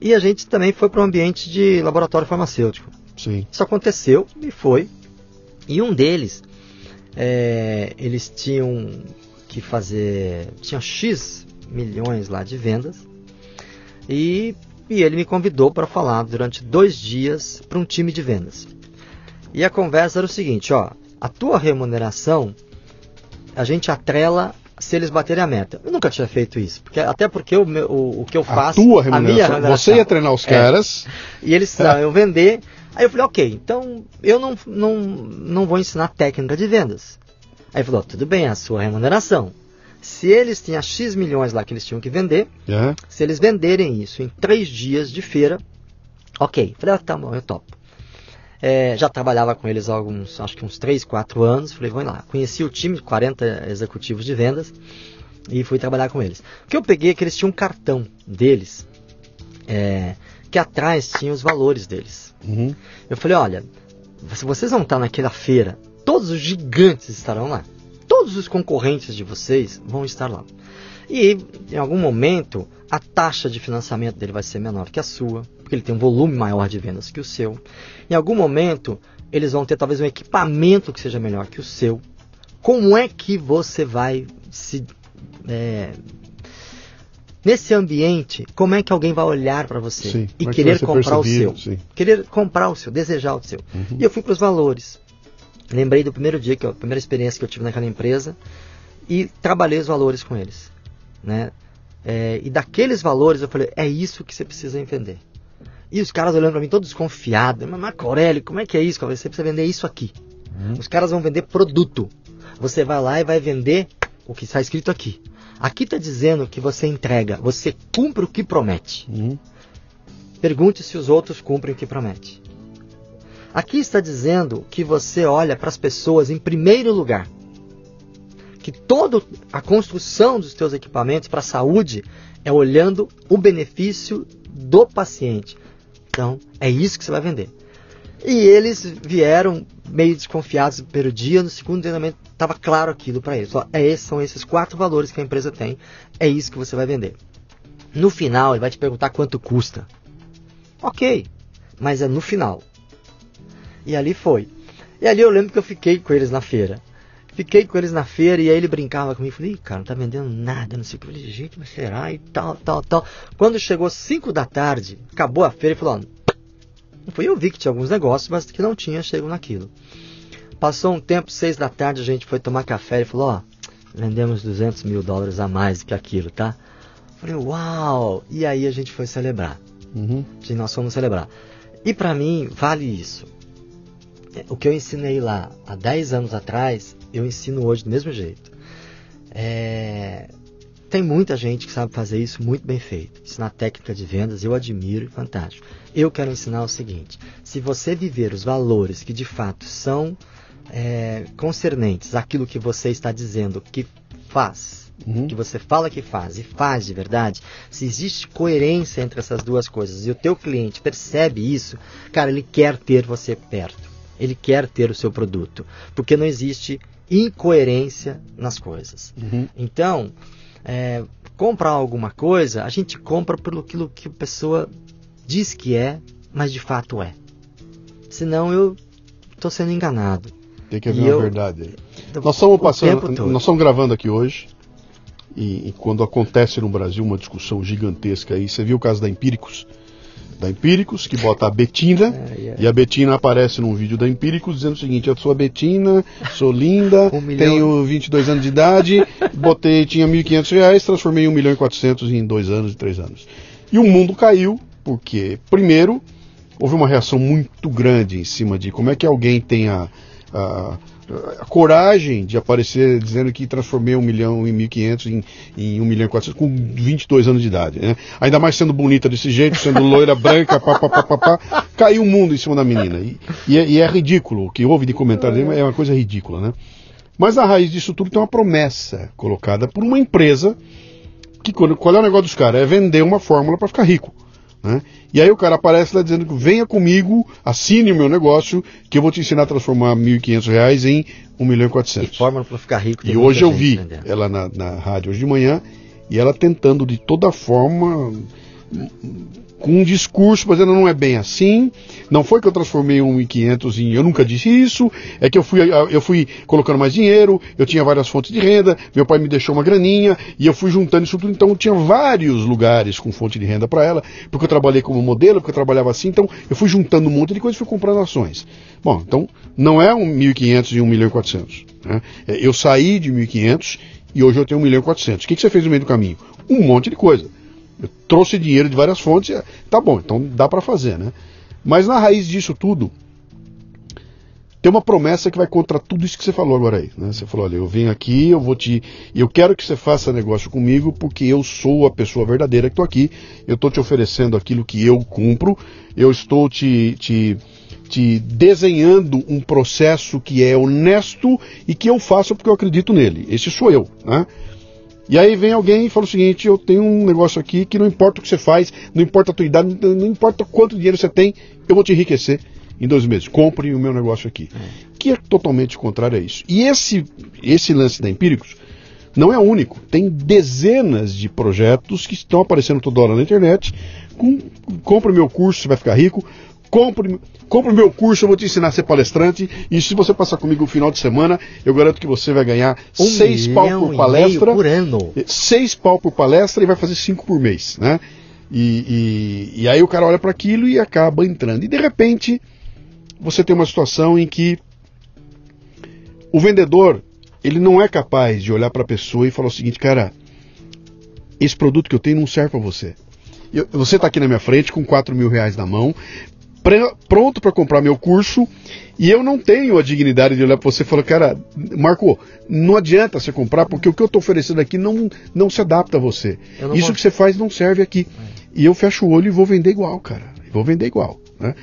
E a gente também foi para um ambiente de laboratório farmacêutico. Sim. Isso aconteceu e foi e um deles, é, eles tinham que fazer, tinha X milhões lá de vendas, e, e ele me convidou para falar durante dois dias para um time de vendas. E a conversa era o seguinte, ó, a tua remuneração, a gente atrela se eles baterem a meta. Eu nunca tinha feito isso, porque, até porque o, meu, o, o que eu faço. A tua remuneração, a minha remuneração, você ia treinar os é. caras. É, e eles iam vender Aí eu falei, ok, então eu não, não, não vou ensinar técnica de vendas. Aí ele falou, tudo bem, a sua remuneração. Se eles tinham X milhões lá que eles tinham que vender, uhum. se eles venderem isso em três dias de feira, ok. Falei, ah, tá bom, eu topo. É, já trabalhava com eles há alguns, acho que uns 3, 4 anos. Falei, vamos lá. Conheci o time, 40 executivos de vendas, e fui trabalhar com eles. O que eu peguei é que eles tinham um cartão deles, é, que atrás tinha os valores deles. Uhum. Eu falei, olha, se vocês vão estar naquela feira, todos os gigantes estarão lá. Todos os concorrentes de vocês vão estar lá. E em algum momento a taxa de financiamento dele vai ser menor que a sua, porque ele tem um volume maior de vendas que o seu. Em algum momento eles vão ter talvez um equipamento que seja melhor que o seu. Como é que você vai se é, nesse ambiente, como é que alguém vai olhar para você Sim, e é que querer comprar o seu? sim. Querer comprar o seu, desejar o seu. Uhum. E eu fui para os valores. Lembrei do primeiro dia, que é a primeira experiência que eu tive naquela empresa, e trabalhei os valores com eles. Né? É, e daqueles valores eu falei, é isso que você precisa entender. E os caras olhando para mim, todos desconfiados. Mas Marco Aurélio, como é que é isso? Você precisa vender isso aqui. Uhum. Os caras vão vender produto. Você vai lá e vai vender o que está escrito aqui. Aqui está dizendo que você entrega, você cumpre o que promete. Uhum. Pergunte se os outros cumprem o que promete. Aqui está dizendo que você olha para as pessoas em primeiro lugar. Que toda a construção dos teus equipamentos para a saúde é olhando o benefício do paciente. Então, é isso que você vai vender. E eles vieram meio desconfiados no primeiro dia, no segundo treinamento estava claro aquilo para eles. Ó, é são esses quatro valores que a empresa tem, é isso que você vai vender. No final, ele vai te perguntar quanto custa. Ok, mas é no final. E ali foi. E ali eu lembro que eu fiquei com eles na feira. Fiquei com eles na feira e aí ele brincava comigo. Falei, "Ih, cara, não tá vendendo nada, não sei o que. Falei, gente, mas será? E tal, tal, tal. Quando chegou 5 da tarde, acabou a feira, ele falou, não fui eu vi que tinha alguns negócios, mas que não tinha chego naquilo. Passou um tempo, 6 da tarde, a gente foi tomar café e falou, ó, vendemos 200 mil dólares a mais do que aquilo, tá? Falei, uau! E aí a gente foi celebrar. Uhum. que nós fomos celebrar. E para mim, vale isso. É, O que eu ensinei lá há 10 anos atrás, eu ensino hoje do mesmo jeito. É, Tem muita gente que sabe fazer isso muito bem feito. Ensinar técnica de vendas, eu admiro, fantástico. Eu quero ensinar o seguinte: se você viver os valores que de fato são é, concernentes àquilo que você está dizendo que faz, Uhum. que você fala que faz e faz de verdade, se existe coerência entre essas duas coisas e o teu cliente percebe isso, cara, ele quer ter você perto. Ele quer ter o seu produto, porque não existe incoerência nas coisas. Uhum. Então, é, comprar alguma coisa, a gente compra por aquilo que a pessoa diz que é, mas de fato é. Senão eu estou sendo enganado. Tem que haver E uma eu- verdade aí. Nós estamos passando, nós estamos gravando aqui hoje. E, e quando acontece no Brasil uma discussão gigantesca aí, você viu o caso da Empíricos? Da Empíricos, que bota a Betina, <laughs> e a Betina aparece num vídeo da Empíricos dizendo o seguinte: Eu sou a Betina, sou linda, <laughs> Um tenho 22 anos de idade, botei, tinha 1.500 reais, transformei em 1 milhão e 400 em dois anos e três anos. E o mundo caiu, porque, primeiro, houve uma reação muito grande em cima de como é que alguém tem a, a, a coragem de aparecer dizendo que transformei 1 milhão e 1.500 em, em 1 milhão e 400 com 22 anos de idade. Né? Ainda mais sendo bonita desse jeito, sendo loira, branca, pá, pá, pá, pá, pá, caiu o mundo em cima da menina. E, e é, e é ridículo, o que houve de comentário é uma coisa ridícula. Né? Mas na raiz disso tudo tem uma promessa colocada por uma empresa que qual é o negócio dos caras? É vender uma fórmula para ficar rico. Né? E aí o cara aparece lá dizendo que venha comigo, assine o meu negócio, que eu vou te ensinar a transformar 1.500 reais em 1 milhão e 400. fórmula para ficar rico. E hoje eu vi ela na, na rádio hoje de manhã e ela tentando de toda forma com um discurso, mas não é bem assim. Não foi que eu transformei um 1.500 em. Eu nunca disse isso. É que eu fui, eu fui colocando mais dinheiro, eu tinha várias fontes de renda, meu pai me deixou uma graninha e eu fui juntando isso tudo. Então eu tinha vários lugares com fonte de renda para ela, porque eu trabalhei como modelo, porque eu trabalhava assim. Então eu fui juntando um monte de coisa e fui comprando ações. Bom, então não é um 1.500 e 1 milhão e 400. Né? É, Eu saí de 1.500 e hoje eu tenho 1 milhão e 400. O que, que você fez no meio do caminho? Um monte de coisa. Eu trouxe dinheiro de várias fontes, é, tá bom, então dá para fazer, né? Mas na raiz disso tudo, tem uma promessa que vai contra tudo isso que você falou agora aí. Né? Você falou, olha, eu venho aqui, eu vou te. Eu quero que você faça negócio comigo porque eu sou a pessoa verdadeira que estou aqui. Eu estou te oferecendo aquilo que eu cumpro. Eu estou te, te, te desenhando um processo que é honesto e que eu faço porque eu acredito nele. Esse sou eu, né? E aí vem alguém e fala o seguinte: eu tenho um negócio aqui que não importa o que você faz, não importa a tua idade, não importa quanto dinheiro você tem, eu vou te enriquecer em dois meses. Compre o meu negócio aqui. É. Que é totalmente contrário a isso. E esse, esse lance da Empíricos não é único. Tem dezenas de projetos que estão aparecendo toda hora na internet. Com, compre meu curso, você vai ficar rico. Compre, compre o meu curso, eu vou te ensinar a ser palestrante. E se você passar comigo o final de semana, eu garanto que você vai ganhar um seis pau por palestra. por ano. Seis pau por palestra e vai fazer cinco por mês, né? E, e, e aí o cara olha para aquilo e acaba entrando. E de repente, você tem uma situação em que o vendedor ele não é capaz de olhar para a pessoa e falar o seguinte, cara, esse produto que eu tenho não serve para você. Eu, você está aqui na minha frente com 4 mil reais na mão, pronto para comprar meu curso e eu não tenho a dignidade de olhar para você e falar, cara, Marco, não adianta você comprar porque o que eu estou oferecendo aqui não, não se adapta a você. Isso que você faz não serve aqui. É. E eu fecho o olho e vou vender igual, cara. Vou vender igual. Né?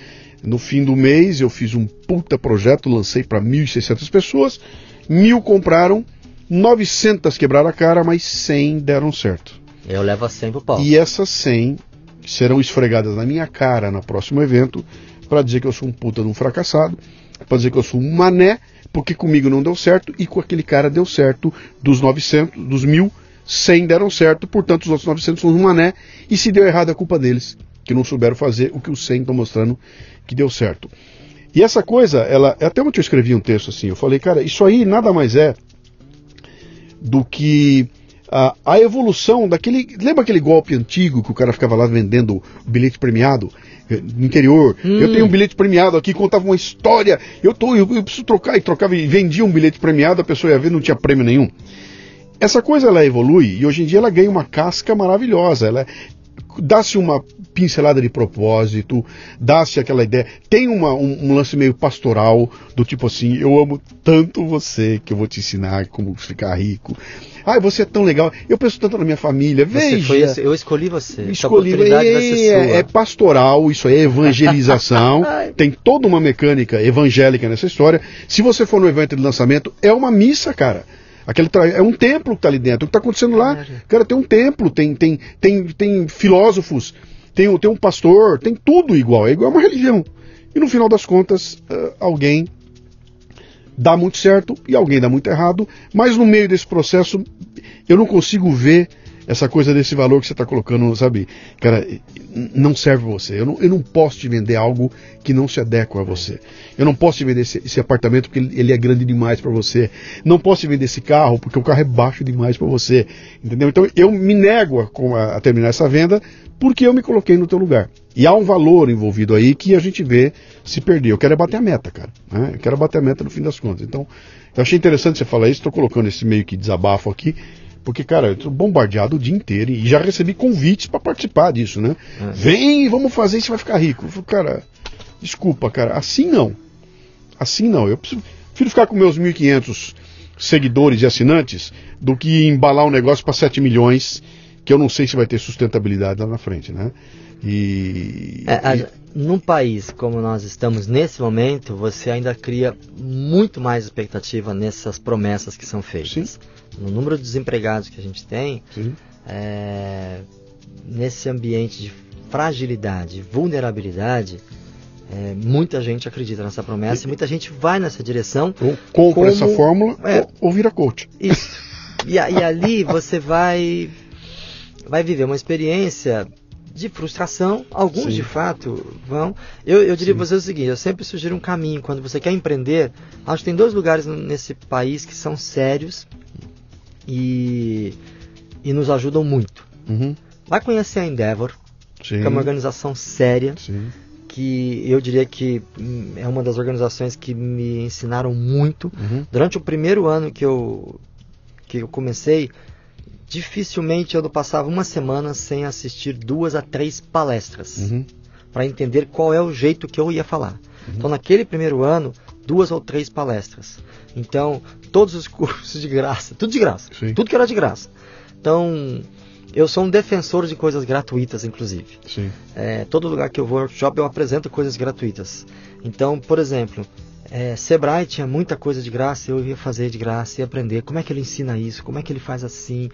No fim do mês eu fiz um puta projeto, lancei para 1.600 pessoas, mil compraram, 900 quebraram a cara, mas 100 deram certo. Eu levo a 100 pro pau. E essas 100 serão esfregadas na minha cara no próximo evento para dizer que eu sou um puta de um fracassado, para dizer que eu sou um mané, porque comigo não deu certo e com aquele cara deu certo dos 900, dos mil, 100 deram certo, portanto os outros 900 são um mané e se deu errado é culpa deles, que não souberam fazer o que os 100 estão mostrando que deu certo. E essa coisa, ela, até ontem eu escrevi um texto assim, eu falei, cara, isso aí nada mais é do que a, a, evolução daquele. Lembra aquele golpe antigo que o cara ficava lá vendendo bilhete premiado eh, no interior? Hum. Eu tenho um bilhete premiado aqui, contava uma história, eu, tô, eu, eu preciso trocar, e trocava e vendia um bilhete premiado, a pessoa ia ver, não tinha prêmio nenhum. Essa coisa ela evolui e hoje em dia ela ganha uma casca maravilhosa. Ela dá-se uma pincelada de propósito, dá-se aquela ideia. Tem uma, um, um, lance meio pastoral, do tipo assim: eu amo tanto você que eu vou te ensinar como ficar rico. Ai, você é tão legal. Eu penso tanto na minha família. Veja. Esse, eu escolhi você. Escolhi. É, é, é, pastoral, isso aí é evangelização. <laughs> tem toda uma mecânica evangélica nessa história. Se você for no evento de lançamento, é uma missa, cara. Aquele é um templo que está ali dentro. O que está acontecendo lá, cara, tem um templo, tem, tem, tem, tem filósofos, tem, tem um pastor, tem tudo igual. É igual uma religião. E no final das contas, uh, alguém dá muito certo e alguém dá muito errado, mas no meio desse processo eu não consigo ver essa coisa desse valor que você está colocando, sabe? Cara, não serve você. Eu não, eu não posso te vender algo que não se adequa a você. Eu não posso te vender esse, esse apartamento porque ele é grande demais para você. Não posso te vender esse carro porque o carro é baixo demais para você. Entendeu? Então eu me nego a, a, terminar essa venda porque eu me coloquei no teu lugar. E há um valor envolvido aí que a gente vê se perder. Eu quero é bater a meta, cara. Né? Eu quero bater a meta no fim das contas. Então, eu achei interessante você falar isso. Estou colocando esse meio que desabafo aqui porque, cara, eu tô bombardeado o dia inteiro e já recebi convites para participar disso, né? É. Vem, vamos fazer isso, vai ficar rico. Eu falo, cara, desculpa, cara, assim não. Assim não. Eu preciso, prefiro ficar com meus 1.500 seguidores e assinantes do que embalar um negócio para 7 milhões que eu não sei se vai ter sustentabilidade lá na frente, né? E, é, a, num país como nós estamos nesse momento, você ainda cria muito mais expectativa nessas promessas que são feitas. Sim no número de desempregados que a gente tem, é, nesse ambiente de fragilidade, vulnerabilidade, é, muita gente acredita nessa promessa e, muita gente vai nessa direção. Ou compra como, essa fórmula é, ou, ou, vira coach. Isso. E, e ali você vai, vai viver uma experiência de frustração, alguns Sim. de fato vão. Eu, eu diria para você o seguinte: eu sempre sugiro um caminho. Quando você quer empreender, acho que tem dois lugares nesse país que são sérios e, e nos ajudam muito. Uhum. Vai conhecer a Endeavor, Sim. que é uma organização séria, Sim. que eu diria que hum, é uma das organizações que me ensinaram muito. Uhum. Durante o primeiro ano que eu, que eu comecei, dificilmente eu passava uma semana sem assistir duas a três palestras uhum. para entender qual é o jeito que eu ia falar. Uhum. Então, naquele primeiro ano, duas ou três palestras. Então, todos os cursos de graça, tudo de graça, Sim. tudo que era de graça. Então, eu sou um defensor de coisas gratuitas, inclusive. É, todo lugar que eu vou workshop eu apresento coisas gratuitas. Então, por exemplo, é, Sebrae tinha muita coisa de graça, eu ia fazer de graça e aprender como é que ele ensina isso, como é que ele faz assim.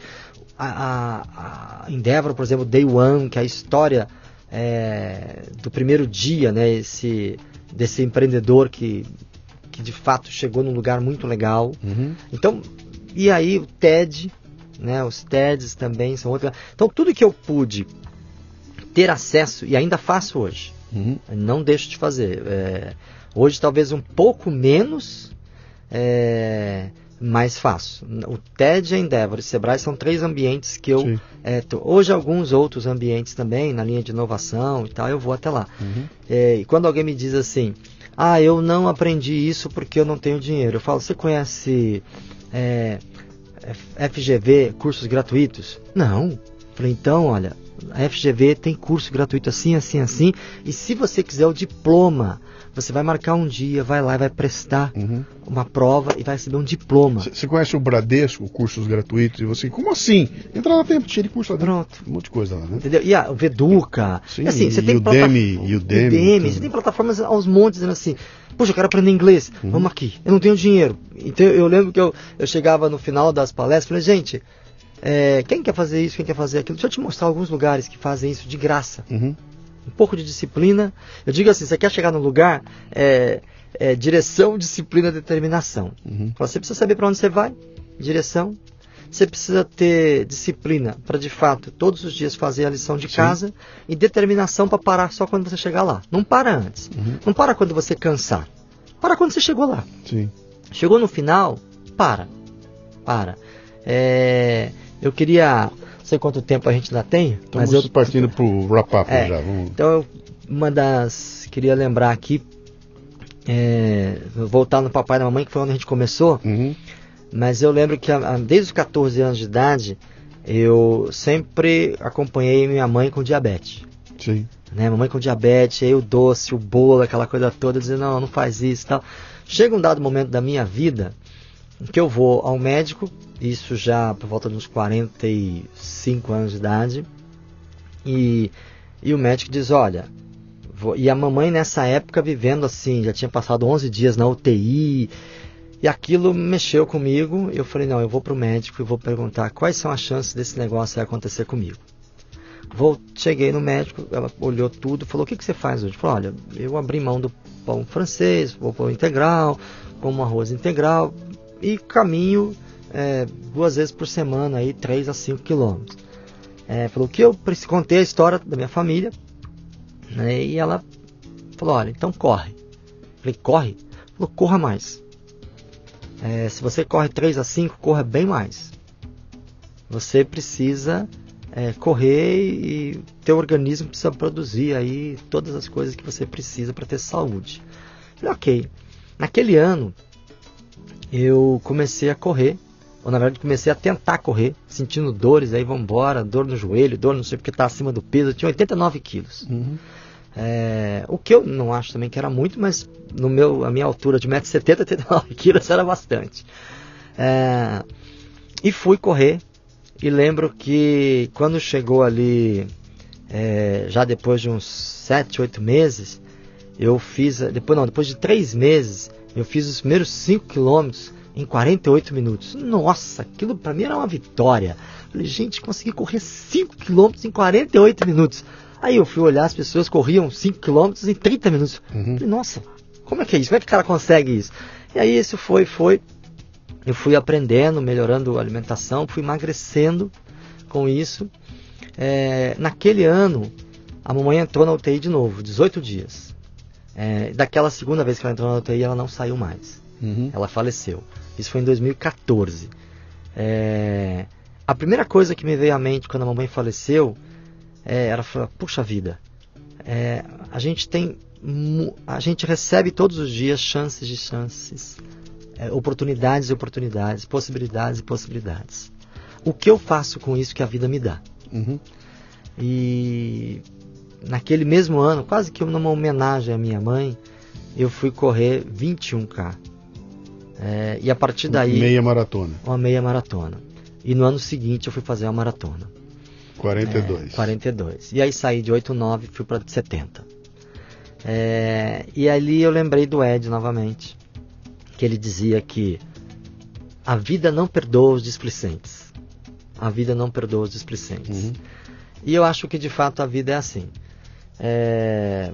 A, a, a Endeavor, por exemplo, Day One, que é a história é, do primeiro dia, né, esse, desse empreendedor que, que de fato chegou num lugar muito legal. Uhum. Então, e aí o TED, né, os TEDs também são outros. Então, tudo que eu pude ter acesso, e ainda faço hoje, Uhum. não deixo de fazer. É, hoje talvez um pouco menos, é, mas faço. O TED, a Endeavor e Sebrae são três ambientes que eu... É, tô- hoje alguns outros ambientes também, na linha de inovação e tal, eu vou até lá. Uhum. É, e quando alguém me diz assim, ah, eu não aprendi isso porque eu não tenho dinheiro. Eu falo, você conhece é, FGV, cursos gratuitos? Não. Falei, então, olha, a FGV tem curso gratuito assim, assim, assim. E se você quiser o diploma, você vai marcar um dia, vai lá e vai prestar Uhum. uma prova e vai receber um diploma. Você conhece o Bradesco, cursos gratuitos, e você, como assim? Entra lá dentro, tira curso lá dentro. Pronto. Um monte de coisa lá, né? Entendeu? E a, o Veduca. Sim, E assim, você e tem Udemy, plataforma- Udemy, tudo. você tem plataformas aos montes dizendo assim, puxa, eu quero aprender inglês, Uhum. vamos aqui, eu não tenho dinheiro. Então eu lembro que eu, eu chegava no final das palestras e falei, gente, é, quem quer fazer isso, quem quer fazer aquilo? Deixa eu te mostrar alguns lugares que fazem isso de graça. Uhum. Um pouco de disciplina. Eu digo assim, você quer chegar no lugar, é, é, direção, disciplina, determinação. Uhum. Você precisa saber para onde você vai, direção. Você precisa ter disciplina para de fato todos os dias fazer a lição de Sim. casa e determinação para parar só quando você chegar lá. Não para antes. Uhum. Não para quando você cansar. Para quando você chegou lá. Sim. Chegou no final, para. Para. É, eu queria. Não sei quanto tempo a gente ainda tem, Estamos mas eu partindo pro wrap-up É. já. Vamos... então, eu, uma das. Queria lembrar aqui. é, voltar no papai e na mamãe, que foi onde a gente começou. Uhum. Mas eu lembro que a- a- desde os 14 anos de idade, eu sempre acompanhei minha mãe com diabetes. Sim. Né? Mamãe com diabetes, aí o doce, o bolo, aquela coisa toda, dizendo, não, não faz isso e tal. Chega um dado momento da minha vida que eu vou ao médico, isso já por volta uns 45 anos de idade, e, e o médico diz, olha, vou- e a mamãe nessa época vivendo assim, já tinha passado 11 dias na UTI, e aquilo mexeu comigo, eu falei, não, eu vou pro médico e vou perguntar quais são as chances desse negócio acontecer comigo. Vou, cheguei no médico, ela olhou tudo, falou: O que, que você faz hoje? Falou: Olha, eu abri mão do pão francês, vou pão integral, como arroz integral e caminho é, duas vezes por semana, aí 3 a 5 quilômetros. É, falou que eu contei a história da minha família né, e ela falou: Olha, então corre. Falei: Corre? Falou: Corra mais. É, se você corre 3 a 5, corra bem mais. Você precisa é, correr e teu organismo precisa produzir aí todas as coisas que você precisa para ter saúde. Falei, ok. Naquele ano eu comecei a correr, ou na verdade comecei a tentar correr, sentindo dores, aí vamos embora, dor no joelho, dor não sei porque está acima do peso, eu tinha 89 quilos. Uhum. É, o que eu não acho também que era muito, mas no meu, a minha altura de 1,70m, 89 <laughs> quilos era bastante. É, e fui correr. E lembro que quando chegou ali, é, já depois de uns 7, 8 meses, eu fiz, depois não, depois de 3 meses, eu fiz os primeiros 5 quilômetros em 48 minutos. Nossa, aquilo pra mim era uma vitória. Falei, gente, consegui correr 5 quilômetros em 48 minutos. Aí eu fui olhar, as pessoas corriam 5 km em 30 minutos. Uhum. Falei, nossa, como é que é isso? Como é que o cara consegue isso? E aí isso foi, foi. Eu fui aprendendo, melhorando a alimentação, fui emagrecendo com isso. É, naquele ano, a mamãe entrou na UTI de novo, 18 dias. É, daquela segunda vez que ela entrou na UTI, ela não saiu mais. Uhum. Ela faleceu. Isso foi em 2014. É, a primeira coisa que me veio à mente quando a mamãe faleceu, é, ela falou: puxa vida, é, a gente tem, a gente recebe todos os dias chances de chances, é, oportunidades e oportunidades, possibilidades e possibilidades. O que eu faço com isso que a vida me dá? Uhum. E naquele mesmo ano, quase que numa homenagem à minha mãe, eu fui correr 21K. É, e a partir daí, Meia maratona. uma meia maratona. E no ano seguinte eu fui fazer uma maratona. 42. É, 42. E aí saí de 89 fui para 70. É, e ali eu lembrei do Ed novamente, que ele dizia que a vida não perdoa os displicentes. A vida não perdoa os displicentes. Uhum. E eu acho que de fato a vida é assim. É,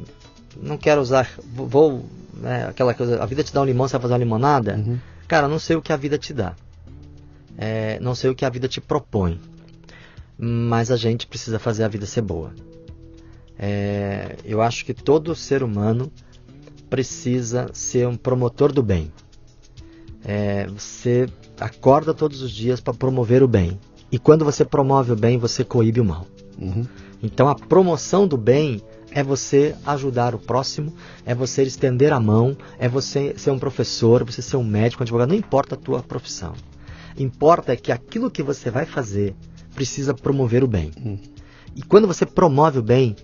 não quero usar. Vou. Né, aquela coisa. A vida te dá um limão, você vai fazer uma limonada? Uhum. Cara, não sei o que a vida te dá. É, não sei o que a vida te propõe. Mas a gente precisa fazer a vida ser boa. É, eu acho que todo ser humano precisa ser um promotor do bem. É, você acorda todos os dias para promover o bem. E quando você promove o bem, você coíbe o mal. Uhum. Então a promoção do bem é você ajudar o próximo, é você estender a mão, é você ser um professor, você ser um médico, um advogado, não importa a tua profissão. Importa é que aquilo que você vai fazer precisa promover o bem. Uhum. E quando você promove o bem,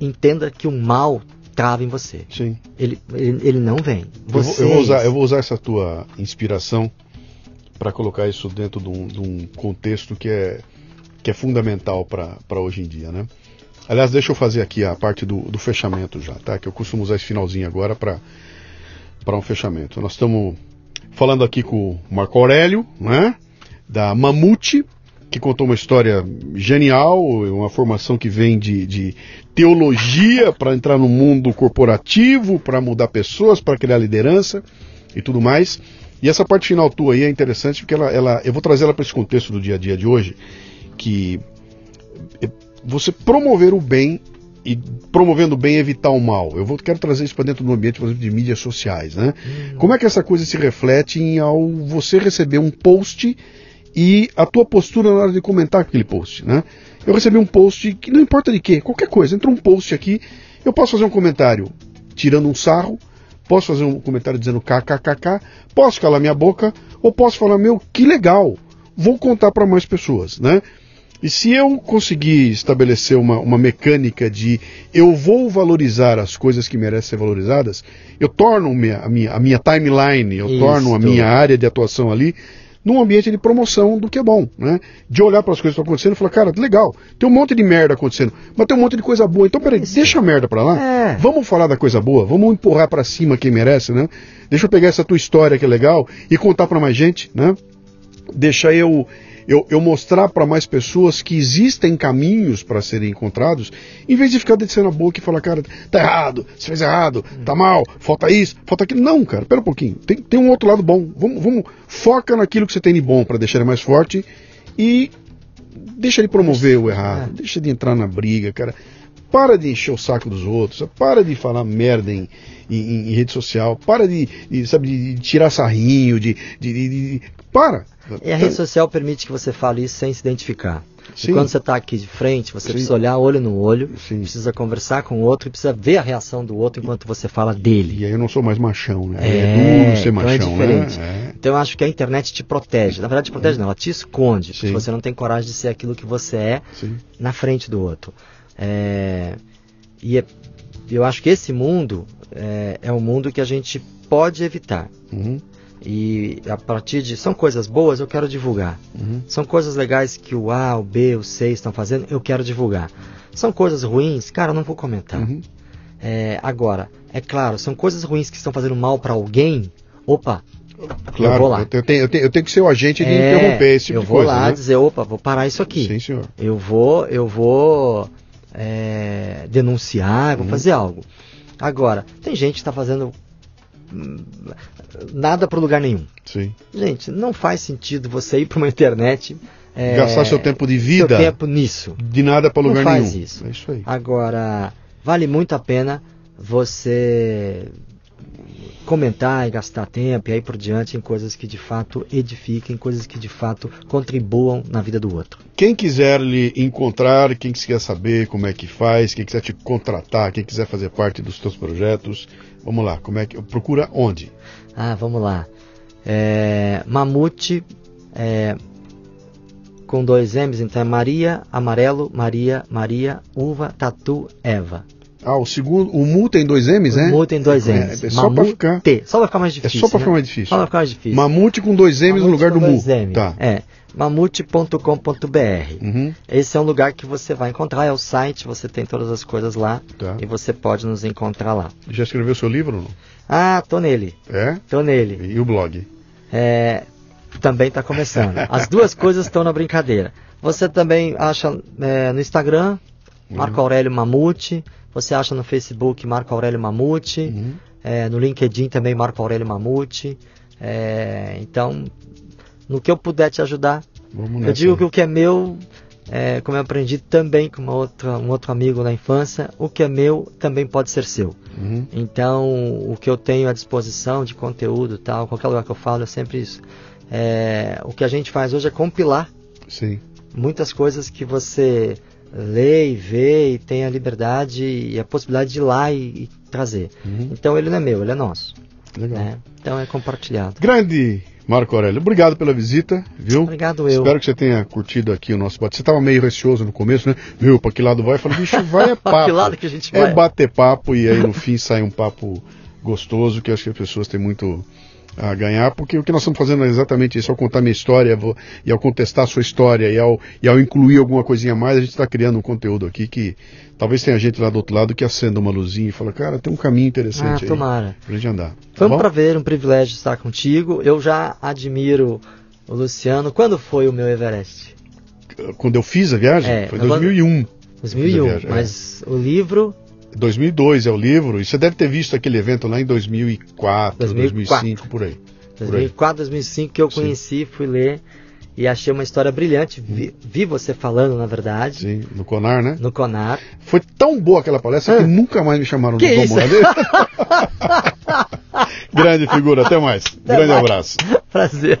entenda que o mal trava em você. Sim. Ele, ele, ele não vem. Eu, vou, eu, vou usar, eu vou usar essa tua inspiração para colocar isso dentro de um, de um, contexto que é, que é fundamental para hoje em dia, né? Aliás, deixa eu fazer aqui a parte do, do fechamento já, tá? Que eu costumo usar esse finalzinho agora para um fechamento. Nós estamos falando aqui com o Marco Aurélio, né? Da Mamute, que contou uma história genial, uma formação que vem de, de teologia para entrar no mundo corporativo, para mudar pessoas, para criar liderança e tudo mais. E essa parte final tua aí é interessante porque ela, ela eu vou trazer ela para esse contexto do dia a dia de hoje, que você promover o bem e promovendo o bem evitar o mal. Eu vou, quero trazer isso para dentro do ambiente, por exemplo, de mídias sociais, né? Hum. Como é que essa coisa se reflete em ao você receber um post e a tua postura na hora de comentar aquele post, né? Eu recebi um post que não importa de quê, qualquer coisa, entrou um post aqui, eu posso fazer um comentário tirando um sarro, posso fazer um comentário dizendo kkkk, posso calar minha boca, ou posso falar, meu, que legal, vou contar para mais pessoas, né? E se eu conseguir estabelecer uma, uma mecânica de eu vou valorizar as coisas que merecem ser valorizadas, eu torno minha, a, minha, a minha timeline, eu Isso. torno a minha área de atuação ali num ambiente de promoção do que é bom, né? De olhar para as coisas que estão acontecendo e falar, cara, legal, tem um monte de merda acontecendo, mas tem um monte de coisa boa. Então, peraí, deixa a merda para lá. É. Vamos falar da coisa boa, vamos empurrar para cima quem merece, né? Deixa eu pegar essa tua história que é legal e contar para mais gente, né? Deixa eu eu, eu mostrar para mais pessoas que existem caminhos para serem encontrados, em vez de ficar descendo a boca e falar, cara, tá errado, você fez errado, tá mal, falta isso, falta aquilo. Não, cara, pera um pouquinho. Tem, tem um outro lado bom. Vamos, vamos foca naquilo que você tem de bom para deixar ele mais forte e deixa ele promover o errado, é. deixa de entrar na briga, cara. Para de encher o saco dos outros, para de falar merda em, em, em rede social, para de, de sabe, de tirar sarrinho, de, de, de, para. E a rede social permite que você fale isso sem se identificar. Sim. E quando você está aqui de frente, você Sim. precisa olhar olho no olho, Sim. precisa conversar com o outro e precisa ver a reação do outro enquanto você fala dele. E aí eu não sou mais machão, né? É, é duro ser então é machão, é diferente. Né? Então eu acho que a internet te protege. Na verdade, te protege não, ela te esconde. Se você não tem coragem de ser aquilo que você é na frente do outro. É, e é, eu acho que esse mundo é, é um mundo que a gente pode evitar. Uhum. E a partir de. São coisas boas, eu quero divulgar. Uhum. São coisas legais que o A, o B, o C estão fazendo, eu quero divulgar. São coisas ruins, cara, eu não vou comentar. Uhum. É, agora, é claro, são coisas ruins que estão fazendo mal para alguém. Opa, Claro, eu, vou lá. Eu, tenho, eu, tenho, eu tenho que ser o agente de é, interromper esse tipo eu de coisa. Vou lá né? dizer, opa, vou parar isso aqui. Sim, senhor. Eu vou, eu vou é, denunciar, vou uhum. fazer algo. Agora, tem gente que está fazendo nada para lugar nenhum. Sim. Gente, não faz sentido você ir para uma internet é, gastar seu tempo de vida, seu tempo nisso. De nada para lugar não nenhum. Faz isso. É isso aí. Agora, vale muito a pena você comentar e gastar tempo e aí por diante em coisas que de fato edifiquem, coisas que de fato contribuam na vida do outro. Quem quiser lhe encontrar, quem quiser saber como é que faz, quem quiser te contratar, quem quiser fazer parte dos teus projetos, vamos lá, como é que procura onde? Ah, vamos lá. É, Mamute é, com dois M's, então é Maria, Amarelo, Maria, Maria, Uva, Tatu, Eva. Ah, o segundo. O Mu tem dois M's, né? O Mu tem dois M's. É, é só pra ficar. Só pra ficar mais difícil. É só pra né? ficar mais difícil. Só pra ficar mais difícil. Mamute com dois M's Mamute no lugar do Mu. dois M's. Tá. É. Mamute.com.br. Uhum. Esse é um lugar que você vai encontrar, é o site, você tem todas as coisas lá Tá. e você pode nos encontrar lá. Já escreveu seu livro não? Ah, tô nele, É? tô nele. E o blog? É, também está começando. As duas coisas estão na brincadeira. Você também acha é, no Instagram, Marco Aurélio Mamute. Você acha no Facebook Marco Aurélio Mamute. Uhum. É, no LinkedIn também Marco Aurélio Mamute. É, então, no que eu puder te ajudar, Vamos eu nessa. digo que o que é meu, é, como eu aprendi também com uma outra, um outro amigo na infância, o que é meu também pode ser seu. Uhum. Então, o que eu tenho à disposição de conteúdo tal, qualquer lugar que eu falo é sempre isso. É, o que a gente faz hoje é compilar Sim. muitas coisas que você lê e vê e tem a liberdade e a possibilidade de ir lá e, e trazer. Uhum. Então, ele não é meu, ele é nosso. Legal. né? Então, é compartilhado. Grande Marco Aurélio, obrigado pela visita, viu? Obrigado eu. Espero que você tenha curtido aqui o nosso bate. Você estava meio receoso no começo, né? Meu, para que lado vai? Eu falei, bicho, <laughs> vai é papo. que lado que a gente É vai? bater papo e aí no fim sai um papo gostoso que eu acho que as pessoas têm muito a ganhar, porque o que nós estamos fazendo é exatamente isso, ao contar minha história vou- e ao contestar a sua história e ao, e ao incluir alguma coisinha a mais, a gente está criando um conteúdo aqui que talvez tenha gente lá do outro lado que acenda uma luzinha e fala, cara, tem um caminho Ah, interessante aí tomara. pra gente andar. Tá Foi um bom? prazer, um privilégio estar contigo. Eu já admiro o Luciano. Quando foi o meu Everest? Quando eu fiz a viagem, É, foi em agora- 2001. 2001. viagem, é. Mas o livro, 2002 é o livro, e você deve ter visto aquele evento lá em 2004, 2004. 2005, por aí. Por aí. 2004, 2005, que eu Sim. conheci, fui ler e achei uma história brilhante. Vi, vi você falando, na verdade, Sim, no Conar, né? no Conar. Foi tão boa aquela palestra que Ah. nunca mais me chamaram Que no isso? <laughs> Grande figura, até mais. Grande mais. abraço. Prazer.